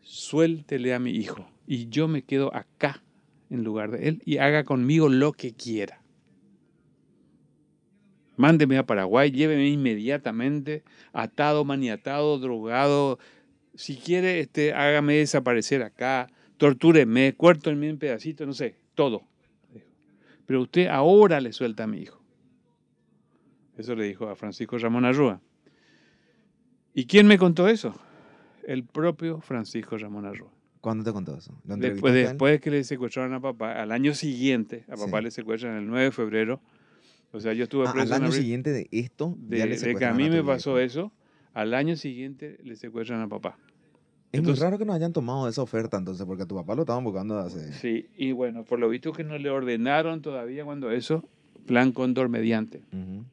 suéltele a mi hijo y yo me quedo acá en lugar de él y haga conmigo lo que quiera. Mándeme a Paraguay, lléveme inmediatamente, atado, maniatado, drogado. Si quiere, este, hágame desaparecer acá, tortúreme, cuértenme en pedacitos, no sé, todo. Pero usted ahora le suelta a mi hijo. Eso le dijo a Francisco Ramón Arrua. ¿Y quién me contó eso? El propio Francisco Ramón Arrua. ¿Cuándo te contó eso? ¿Lo Después, después de que le secuestraron a papá, al año siguiente, a papá Sí. le secuestran el 9 de febrero. O sea, yo estuve Ah, preso al año siguiente de esto, De, ya le de que a mí me pasó eso, al año siguiente le secuestran a papá. Es Entonces- muy raro que no hayan tomado esa oferta entonces, porque a tu papá lo estaban buscando hace... Sí, y bueno, por lo visto que no le ordenaron todavía cuando eso, plan cóndor mediante. Ujú.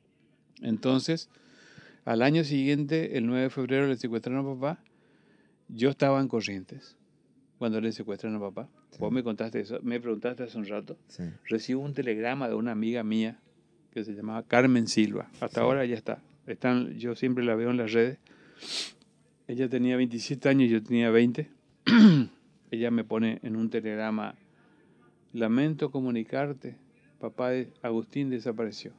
Entonces, al año siguiente, el 9 de febrero, le secuestraron a papá. Yo estaba en Corrientes cuando le secuestran a papá. Sí. Vos me contaste eso, me preguntaste hace un rato. Sí. Recibo un telegrama de una amiga mía que se llamaba Carmen Silva. Hasta Sí. ahora ya está. Están, yo siempre la veo en las redes. Ella tenía 27 años, yo tenía 20. Ella me pone en un telegrama, lamento comunicarte, papá de Agustín desapareció.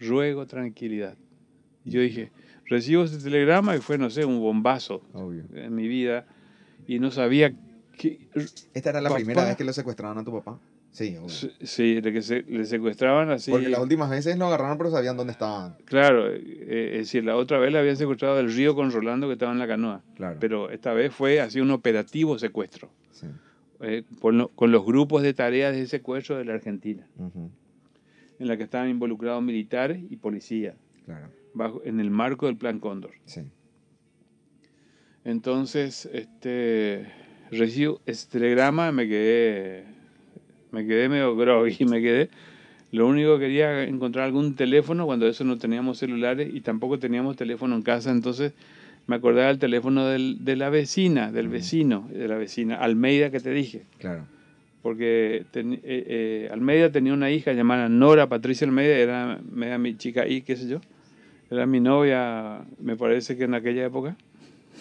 Ruego tranquilidad. Y yo dije, recibo ese telegrama y fue, no sé, un bombazo Obvio. en mi vida y no sabía que... ¿Esta era la Papá. primera vez que lo secuestraron a tu papá? Sí, obvio. Sí, de que se, le secuestraban así. Porque las últimas veces lo agarraron, pero sabían dónde estaban. Claro, eh, es decir, la otra vez le habían secuestrado del río con Rolando que estaba en la canoa. Claro. Pero esta vez fue así un operativo secuestro, Sí. eh, con, lo- con los grupos de tareas de secuestro de la Argentina, en la que estaban involucrados militares y policías, Claro. bajo, en el marco del Plan Cóndor. Sí. Entonces, este, recibo este telegrama, me quedé, me quedé medio groggy, me quedé. Lo único que quería era encontrar algún teléfono, cuando eso no teníamos celulares y tampoco teníamos teléfono en casa, entonces me acordaba del teléfono del- de la vecina, del vecino, de la vecina, Almeida que te dije, Claro. porque ten- eh, eh, Almeida tenía una hija llamada Nora Patricia Almeida, era media mi chica y qué sé yo, era mi novia, me parece que en aquella época.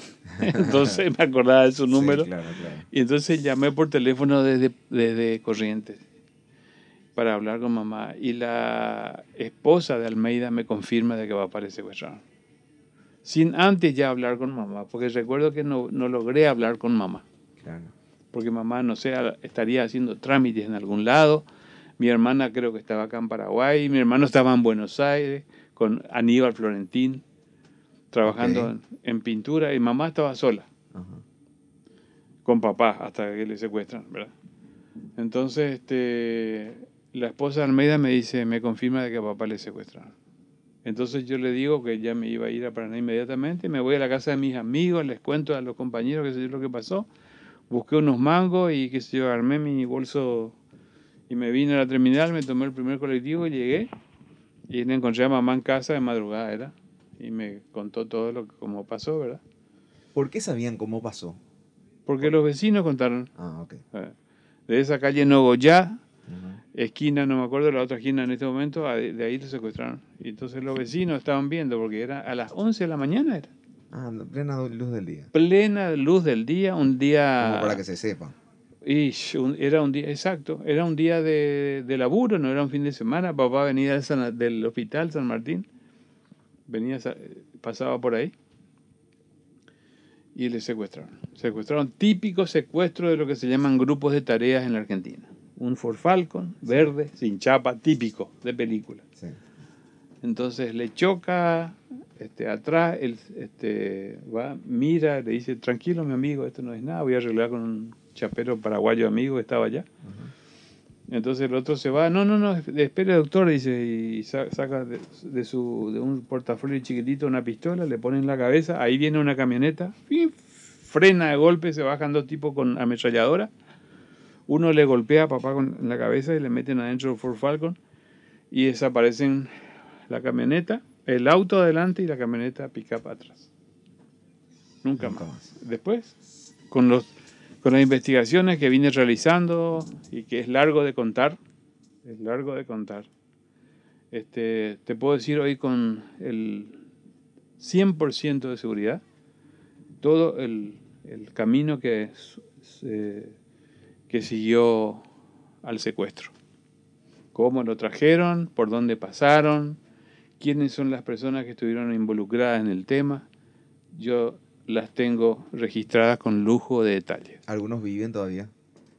Entonces me acordaba de su número. Sí, claro, claro. Y entonces llamé por teléfono desde, desde Corrientes para hablar con mamá. Y la esposa de Almeida me confirma de que va a aparecer secuestrado. Sin antes ya hablar con mamá, porque recuerdo que no, no logré hablar con mamá. Claro. Porque mamá, no sé, estaría haciendo trámites en algún lado. Mi hermana creo que estaba acá en Paraguay. Mi hermano estaba en Buenos Aires con Aníbal Florentín, trabajando en, pintura. Y mamá estaba sola con papá hasta que le secuestran, ¿verdad? Entonces, este, la esposa de Almeida me dice, me confirma de que a papá le secuestraron. Entonces yo le digo que ya me iba a ir a Paraná inmediatamente, me voy a la casa de mis amigos, les cuento a los compañeros qué sé yo lo que pasó, busqué unos mangos y qué sé yo, armé mi bolso y me vine a la terminal, me tomé el primer colectivo y llegué y encontré a mamá en casa de madrugada, ¿era? Y me contó todo lo que como pasó, ¿verdad? ¿Por qué sabían cómo pasó? Porque los vecinos contaron, Ah, ok. eh, de esa calle Nogoyá, Ujú. esquina, no me acuerdo la otra esquina en este momento, de ahí lo secuestraron. Y entonces los vecinos estaban viendo, porque era a las 11 de la mañana, era Ah, en plena luz del día. plena luz del día, un día... Como para que se sepa. Un- era un día, exacto, era un día de, de laburo, no era un fin de semana. Papá venía del, del hospital San Martín, venía, sa- pasaba por ahí y le secuestraron. Secuestraron, típico secuestro de lo que se llaman grupos de tareas en la Argentina. Un Ford Falcon, verde, sin chapa, típico de película. Sí. Entonces le choca este, atrás, él este, va, mira, le dice, tranquilo mi amigo, esto no es nada, voy a arreglar con un chapero paraguayo amigo que estaba allá. Entonces el otro se va, no, no, no, espere doctor, dice, y sa- saca de, de su, de un portafolio chiquitito una pistola, le pone en la cabeza, ahí viene una camioneta, ¡fim! frena de golpe, se bajan dos tipos con ametralladora, uno le golpea a papá con, en la cabeza y le meten adentro del Ford Falcon y desaparecen la camioneta, el auto adelante y la camioneta pick-up atrás. Nunca, Nunca más. más. Después, con, los, con las investigaciones que vine realizando y que es largo de contar, es largo de contar, este, te puedo decir hoy con el 100% de seguridad todo el, el camino que, que siguió al secuestro. Cómo lo trajeron, por dónde pasaron, quiénes son las personas que estuvieron involucradas en el tema. Yo las tengo registradas con lujo de detalles. Algunos viven todavía.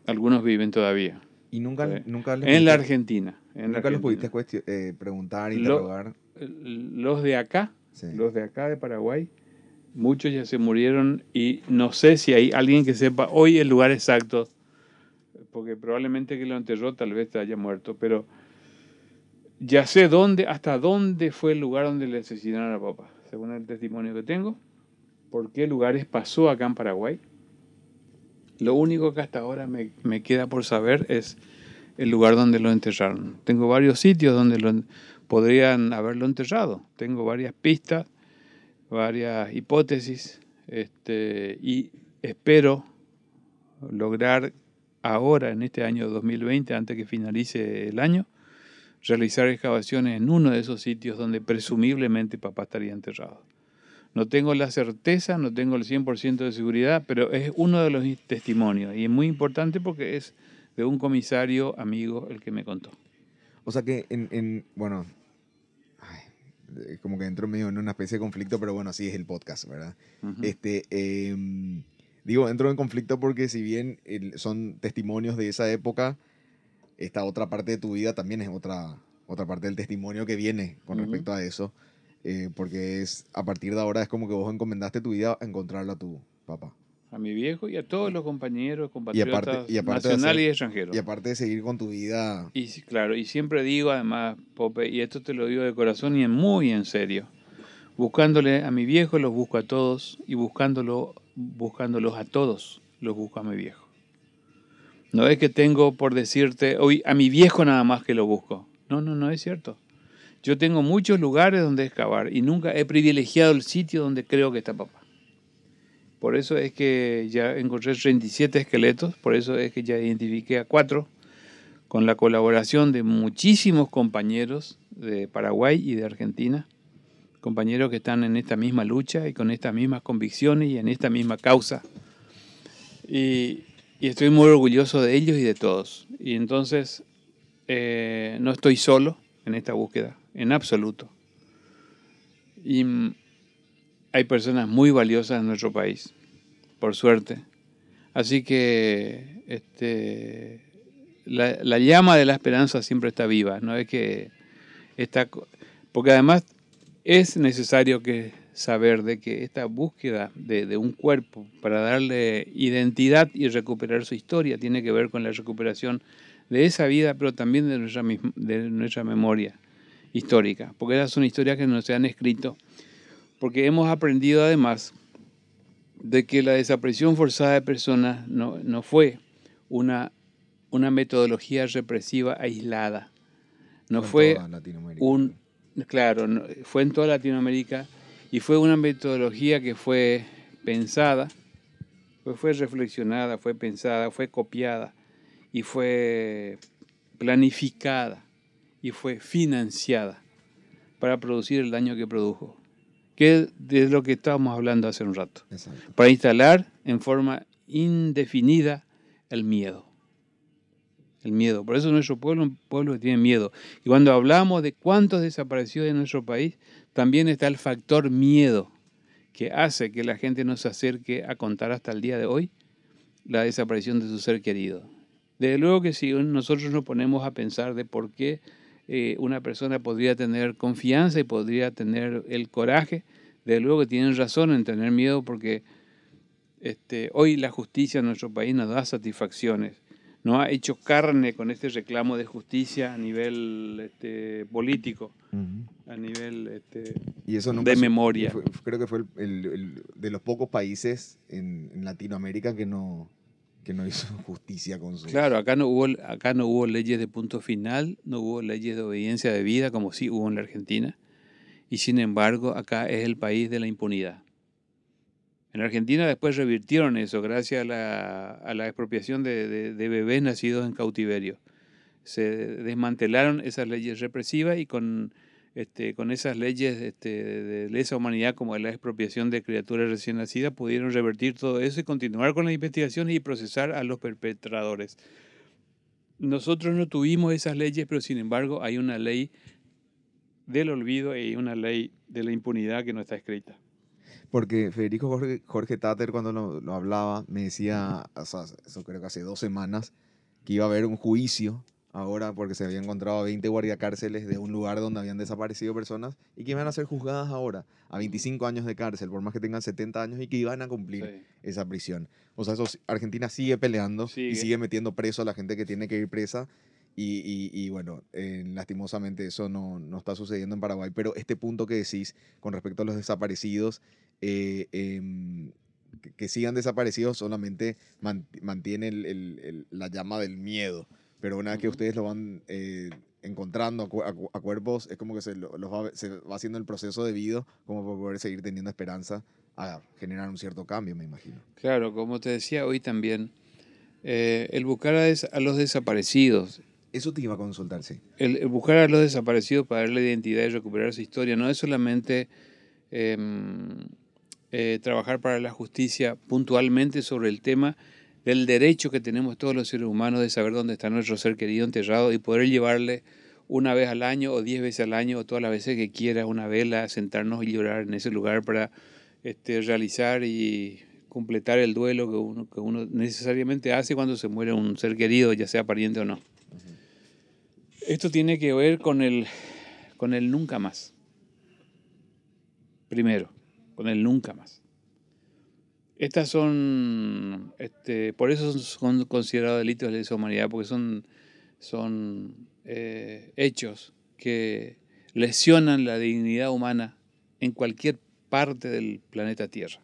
Algunos viven todavía. Y nunca, nunca les En la Argentina. En Nunca los pudiste eh, preguntar, Lo- interrogar. Los de acá, Sí. los de acá de Paraguay, muchos ya se murieron y no sé si hay alguien que sepa hoy el lugar exacto, porque probablemente que lo enterró tal vez haya muerto, pero ya sé dónde, hasta dónde fue el lugar donde le asesinaron a papá, según el testimonio que tengo, por qué lugares pasó acá en Paraguay. Lo único que hasta ahora me, me queda por saber es el lugar donde lo enterraron. Tengo varios sitios donde lo, podrían haberlo enterrado. Tengo varias pistas, varias hipótesis, este, y espero lograr ahora, en este año 2020, antes que finalice el año, realizar excavaciones en uno de esos sitios donde presumiblemente papá estaría enterrado. No tengo la certeza, no tengo el 100% de seguridad, pero es uno de los testimonios y es muy importante porque es de un comisario amigo el que me contó. O sea que en, en- bueno, ay, eh, como que entro medio en una especie de conflicto, pero bueno, así es el podcast, ¿verdad? Ujú. Este, em, digo, entro en conflicto porque si bien el- son testimonios de esa época, esta otra parte de tu vida también es otra, otra parte del testimonio que viene con respecto a eso. Eh, porque es a partir de ahora es como que vos encomendaste tu vida a encontrarla a tu papá. A mi viejo y a todos los compañeros, compatriotas y nacionales y extranjeros. Y aparte de seguir con tu vida. Y claro, y siempre digo además, Pope, y esto te lo digo de corazón y muy en serio, buscándole a mi viejo los busco a todos y buscándolo, buscándolos a todos los busco a mi viejo. No es que tengo por decirte, hoy a mi viejo nada más que lo busco. No, no, no es cierto. Yo tengo muchos lugares donde excavar y nunca he privilegiado el sitio donde creo que está papá. Por eso es que ya encontré 37 esqueletos, por eso es que ya identifiqué a cuatro, con la colaboración de muchísimos compañeros de Paraguay y de Argentina, compañeros que están en esta misma lucha y con estas mismas convicciones y en esta misma causa. Y, estoy muy orgulloso de ellos y de todos. Y entonces eh, no estoy solo en esta búsqueda en absoluto. Y hay personas muy valiosas en nuestro país, por suerte. Así que este, la, llama de la esperanza siempre está viva, no es que está, porque además es necesario que saber de que esta búsqueda de, de, un cuerpo para darle identidad y recuperar su historia tiene que ver con la recuperación de esa vida, pero también de nuestra, de nuestra memoria histórica, porque esas son historias que no se han escrito, porque hemos aprendido además de que la desaparición forzada de personas no, no fue una, una metodología represiva aislada, no fue un, claro, fue en toda Latinoamérica y fue una metodología que fue pensada, fue, fue reflexionada, fue pensada, fue copiada y fue planificada y fue financiada para producir el daño que produjo, que es lo que estábamos hablando hace un rato, para instalar en forma indefinida el miedo. El miedo. Por eso nuestro pueblo es un pueblo que tiene miedo. Y cuando hablamos de cuántos desaparecidos en nuestro país, también está el factor miedo, que hace que la gente no se acerque a contar hasta el día de hoy la desaparición de su ser querido. Desde luego que si nosotros nos ponemos a pensar de por qué eh, una persona podría tener confianza y podría tener el coraje. De luego que tienen razón en tener miedo porque este, hoy la justicia en nuestro país nos da satisfacciones. No ha hecho carne con este reclamo de justicia a nivel este, político, a nivel este, y eso de memoria. creo que fue el, de los pocos países en Latinoamérica que no, que no hizo justicia con su... Claro, acá no, hubo, acá no hubo leyes de punto final, no hubo leyes de obediencia de vida como sí hubo en la Argentina. Y sin embargo, acá es el país de la impunidad. En Argentina después revirtieron eso gracias a la, a la expropiación de bebés nacidos en cautiverio. Se desmantelaron esas leyes represivas y con este, con esas leyes este, de lesa humanidad como la expropiación de criaturas recién nacidas, pudieron revertir todo eso y continuar con las investigaciones y procesar a los perpetradores. Nosotros no tuvimos esas leyes, pero sin embargo hay una ley del olvido y una ley de la impunidad que no está escrita. Porque Federico Jorge, Jorge Tater cuando lo, hablaba me decía, eso creo que hace dos semanas, que iba a haber un juicio ahora porque se había encontrado a 20 guardiacárceles de un lugar donde habían desaparecido personas y que iban a ser juzgadas ahora a 25 años de cárcel, por más que tengan 70 años y que iban a cumplir esa prisión. O sea, eso, Argentina sigue peleando y sigue metiendo preso a la gente que tiene que ir presa. Y, y, bueno, eh, lastimosamente eso no, no, está sucediendo en Paraguay. Pero este punto que decís con respecto a los desaparecidos, eh, em, que, sigan desaparecidos solamente mantiene la llama del miedo pero una vez que ustedes lo van eh, encontrando a, cuerpos, es como que se, los va, se va haciendo el proceso debido como para poder seguir teniendo esperanza a generar un cierto cambio, me imagino. Claro, como te decía hoy también, eh, el buscar a, los desaparecidos. Eso te iba a consultar, sí. El, buscar a los desaparecidos para darle identidad y recuperar su historia no es solamente em, eh, trabajar para la justicia puntualmente sobre el tema, del derecho que tenemos todos los seres humanos de saber dónde está nuestro ser querido enterrado y poder llevarle una vez al año o diez veces al año o todas las veces que quiera una vela, sentarnos y llorar en ese lugar para este, realizar y completar el duelo que uno, que uno necesariamente hace cuando se muere un ser querido, ya sea pariente o no. Esto tiene que ver con el, con el nunca más. Primero, con el nunca más. Estas son, este, por eso son considerados delitos de lesa humanidad, porque son, son eh, hechos que lesionan la dignidad humana en cualquier parte del planeta Tierra.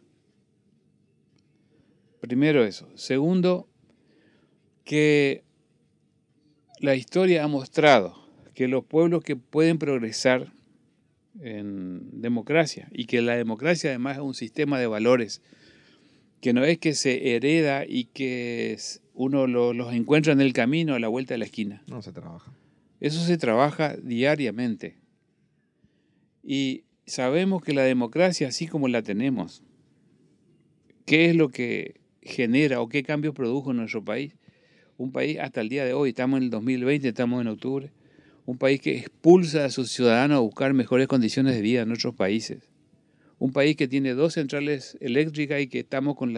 Primero eso. Segundo, que la historia ha mostrado que los pueblos que pueden progresar en democracia y que la democracia además es un sistema de valores que no es que se hereda y que uno los encuentra en el camino a la vuelta de la esquina. No se trabaja. Eso se trabaja diariamente. Y sabemos que la democracia, así como la tenemos, ¿qué es lo que genera o qué cambios produjo en nuestro país? Un país hasta el día de hoy, estamos en el 2020, estamos en octubre, un país que expulsa a sus ciudadanos a buscar mejores condiciones de vida en otros países. Un país que tiene dos centrales eléctricas y que estamos con,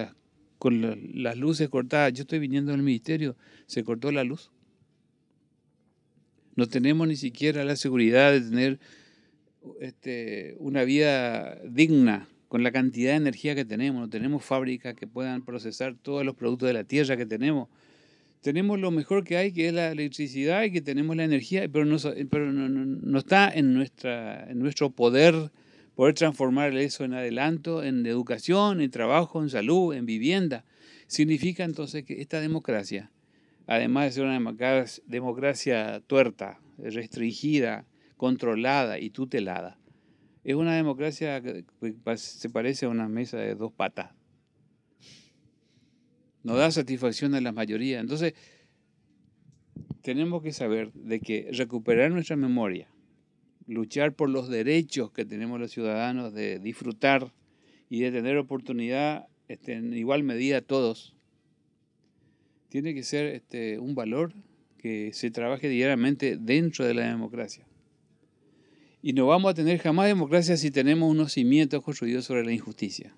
con las luces cortadas. Yo estoy viniendo del ministerio, se cortó la luz. No tenemos ni siquiera la seguridad de tener este, una vida digna con la cantidad de energía que tenemos. No tenemos fábricas que puedan procesar todos los productos de la tierra que tenemos. Tenemos lo mejor que hay, que es la electricidad y que tenemos la energía, pero no, pero está en nuestro poder poder transformar eso en adelanto, en educación, en trabajo, en salud, en vivienda. Significa entonces que esta democracia, además de ser una democracia tuerta, restringida, controlada y tutelada. Es una democracia que se parece a una mesa de dos patas. No da satisfacción a la mayoría. Entonces, tenemos que saber de que recuperar nuestra memoria, luchar por los derechos que tenemos los ciudadanos de disfrutar y de tener oportunidad este, en igual medida todos, tiene que ser este, un valor que se trabaje diariamente dentro de la democracia. Y no vamos a tener jamás democracia si tenemos unos cimientos construidos sobre la injusticia.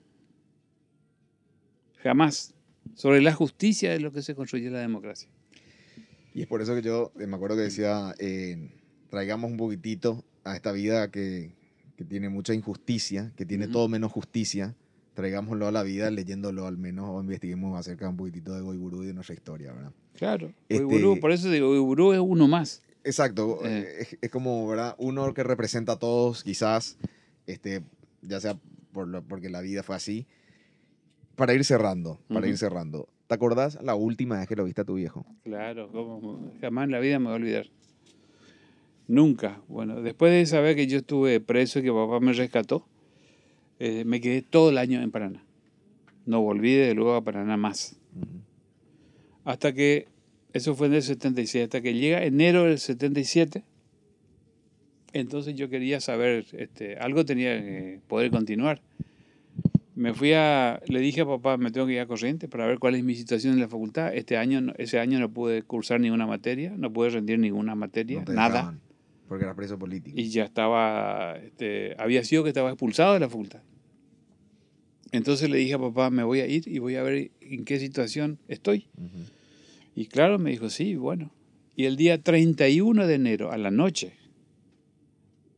Jamás. Sobre la justicia es lo que se construye la democracia. Y es por eso que yo eh, me acuerdo que decía, eh, traigamos un poquitito a esta vida que, que tiene mucha injusticia, que tiene todo menos justicia, traigámoslo a la vida leyéndolo al menos o investiguemos acerca un poquitito de Goiburú y de nuestra historia, ¿verdad? Claro, este, por eso digo, Goiburú es uno más. Exacto, eh. Eh, es, como, ¿verdad? Uno que representa a todos, quizás, este, ya sea por lo, porque la vida fue así. Para ir cerrando, para ir cerrando. ¿Te acordás la última vez que lo viste a tu viejo? Claro, como, jamás en la vida me voy a olvidar. Nunca. Bueno, después de saber que yo estuve preso y que papá me rescató, eh, me quedé todo el año en Paraná. No volví de luego a Paraná más. Hasta que eso fue en el 77, hasta que llega enero del 77. Entonces yo quería saber, este, algo tenía que poder continuar. Me fui a, le dije a papá, me tengo que ir a Corrientes para ver cuál es mi situación en la facultad. Este año, ese año no pude cursar ninguna materia, no pude rendir ninguna materia, nada. Porque era preso político. Y ya estaba, este, había sido que estaba expulsado de la facultad. Entonces le dije a papá, me voy a ir y voy a ver en qué situación estoy. Y claro, me dijo, sí, bueno. Y el día 31 de enero, a la noche,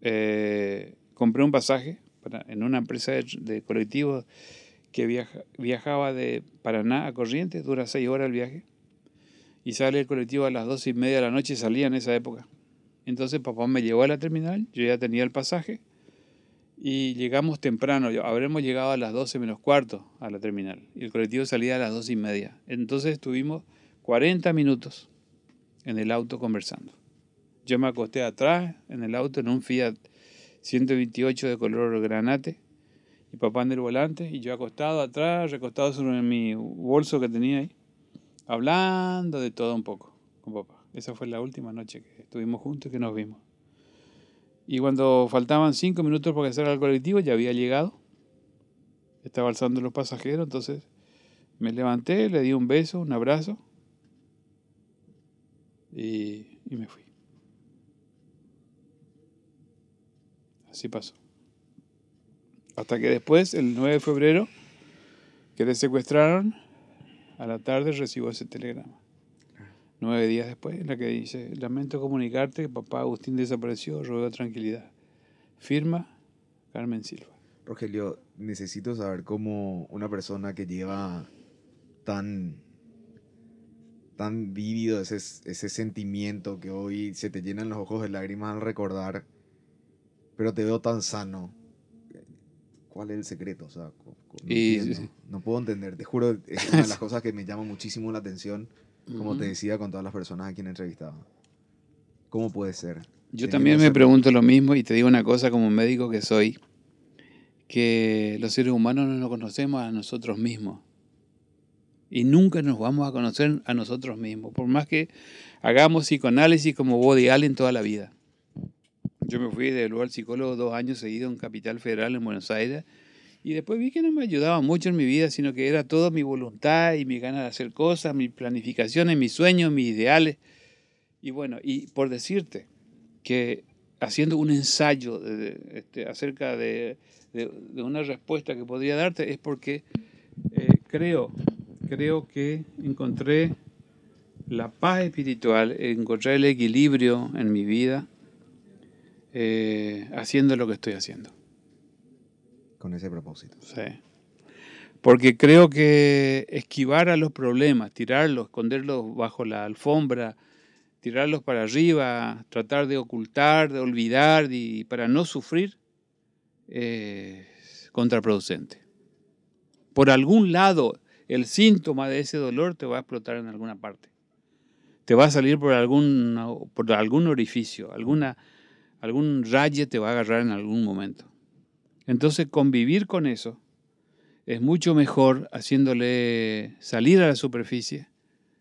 eh, compré un pasaje para, en una empresa de, colectivos que viajaba de Paraná a Corrientes, dura seis horas el viaje, y sale el colectivo a las dos y media de la noche, salía en esa época. Entonces papá me llevó a la terminal, yo ya tenía el pasaje, y llegamos temprano, habremos llegado a las 12 menos cuarto a la terminal, y el colectivo salía a las dos y media. Entonces estuvimos 40 minutos en el auto conversando. Yo me acosté atrás en el auto en un Fiat 128 de color granate y papá en el volante y yo acostado atrás, recostado sobre mi bolso que tenía ahí, hablando de todo un poco con papá. Esa fue la última noche que estuvimos juntos y que nos vimos. Y cuando faltaban cinco minutos para hacer al colectivo, ya había llegado. Estaba alzando los pasajeros, entonces me levanté, le di un beso, un abrazo y, me fui. Así pasó. Hasta que después, el 9 de febrero, que le secuestraron, a la tarde recibo ese telegrama. Nueve días después, en la que dice, lamento comunicarte que papá Agustín desapareció, ruego tranquilidad. Firma Carmen Silva. Rogelio, necesito saber cómo una persona que lleva tan, tan vívido ese, ese sentimiento que hoy se te llenan los ojos de lágrimas al recordar, pero te veo tan sano. ¿Cuál es el secreto? O sea, no, puedo entender, te juro, es una de las cosas que me llama muchísimo la atención, como te decía con todas las personas a quienes entrevistaba. ¿Cómo puede ser? Yo también me pregunto lo mismo y te digo una cosa como médico que soy, que los seres humanos no nos conocemos a nosotros mismos y nunca nos vamos a conocer a nosotros mismos, por más que hagamos psicoanálisis como Body Allen toda la vida. Yo me fui de luego al psicólogo dos años seguidos en Capital Federal, en Buenos Aires, y después vi que no me ayudaba mucho en mi vida, sino que era toda mi voluntad y mi ganas de hacer cosas, mi planificaciones, mis sueños, mis ideales. Y bueno, y por decirte que haciendo un ensayo este, acerca de, una respuesta que podría darte, es porque eh, creo creo que encontré la paz espiritual, encontré el equilibrio en mi vida eh, haciendo lo que estoy haciendo. Con ese propósito. Sí. Porque creo que esquivar a los problemas, tirarlos, esconderlos bajo la alfombra, tirarlos para arriba, tratar de ocultar, de olvidar y para no sufrir, es contraproducente. Por algún lado el síntoma de ese dolor te va a explotar en alguna parte. Te va a salir por algún, por algún orificio, alguna, algún raye te va a agarrar en algún momento. Entonces convivir con eso es mucho mejor haciéndole salir a la superficie,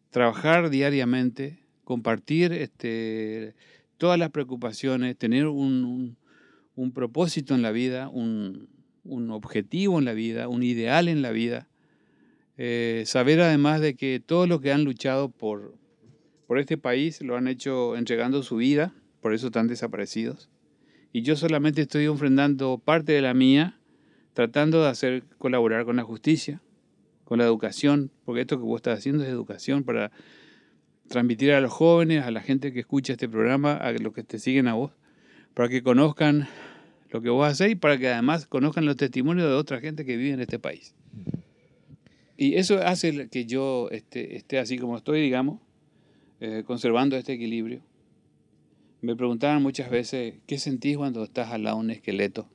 trabajar diariamente, compartir este, todas las preocupaciones, tener un, propósito en la vida, un, objetivo en la vida, un ideal en la vida eh, saber además de que todos los que han luchado por, por este país lo han hecho entregando su vida, por eso están desaparecidos. Y yo solamente estoy ofrendando parte de la mía, tratando de hacer colaborar con la justicia, con la educación, porque esto que vos estás haciendo es educación para transmitir a los jóvenes, a la gente que escucha este programa, a los que te siguen a vos, para que conozcan lo que vos hacés y para que además conozcan los testimonios de otra gente que vive en este país. Y eso hace que yo esté, esté así como estoy, digamos, eh, conservando este equilibrio. Me preguntaban muchas veces, ¿qué sentís cuando estás al lado de un esqueleto?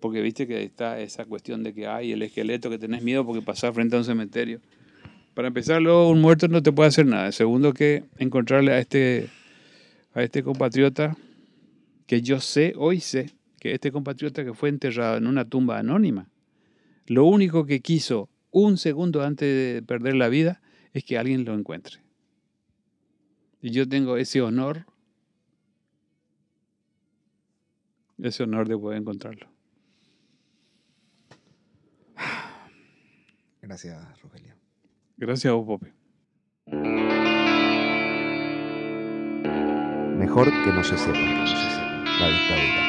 Porque viste que está esa cuestión de que hay el esqueleto, que tenés miedo porque pasás frente a un cementerio. Para empezar, luego un muerto no te puede hacer nada. Segundo, que encontrarle a este, a este compatriota, que yo sé, hoy sé, que este compatriota que fue enterrado en una tumba anónima, lo único que quiso un segundo antes de perder la vida es que alguien lo encuentre. Y yo tengo ese honor, ese honor de poder encontrarlo. Gracias, Rogelio. Gracias a vos, Pope. Mejor que no se sepa, que no se sepa la dictadura.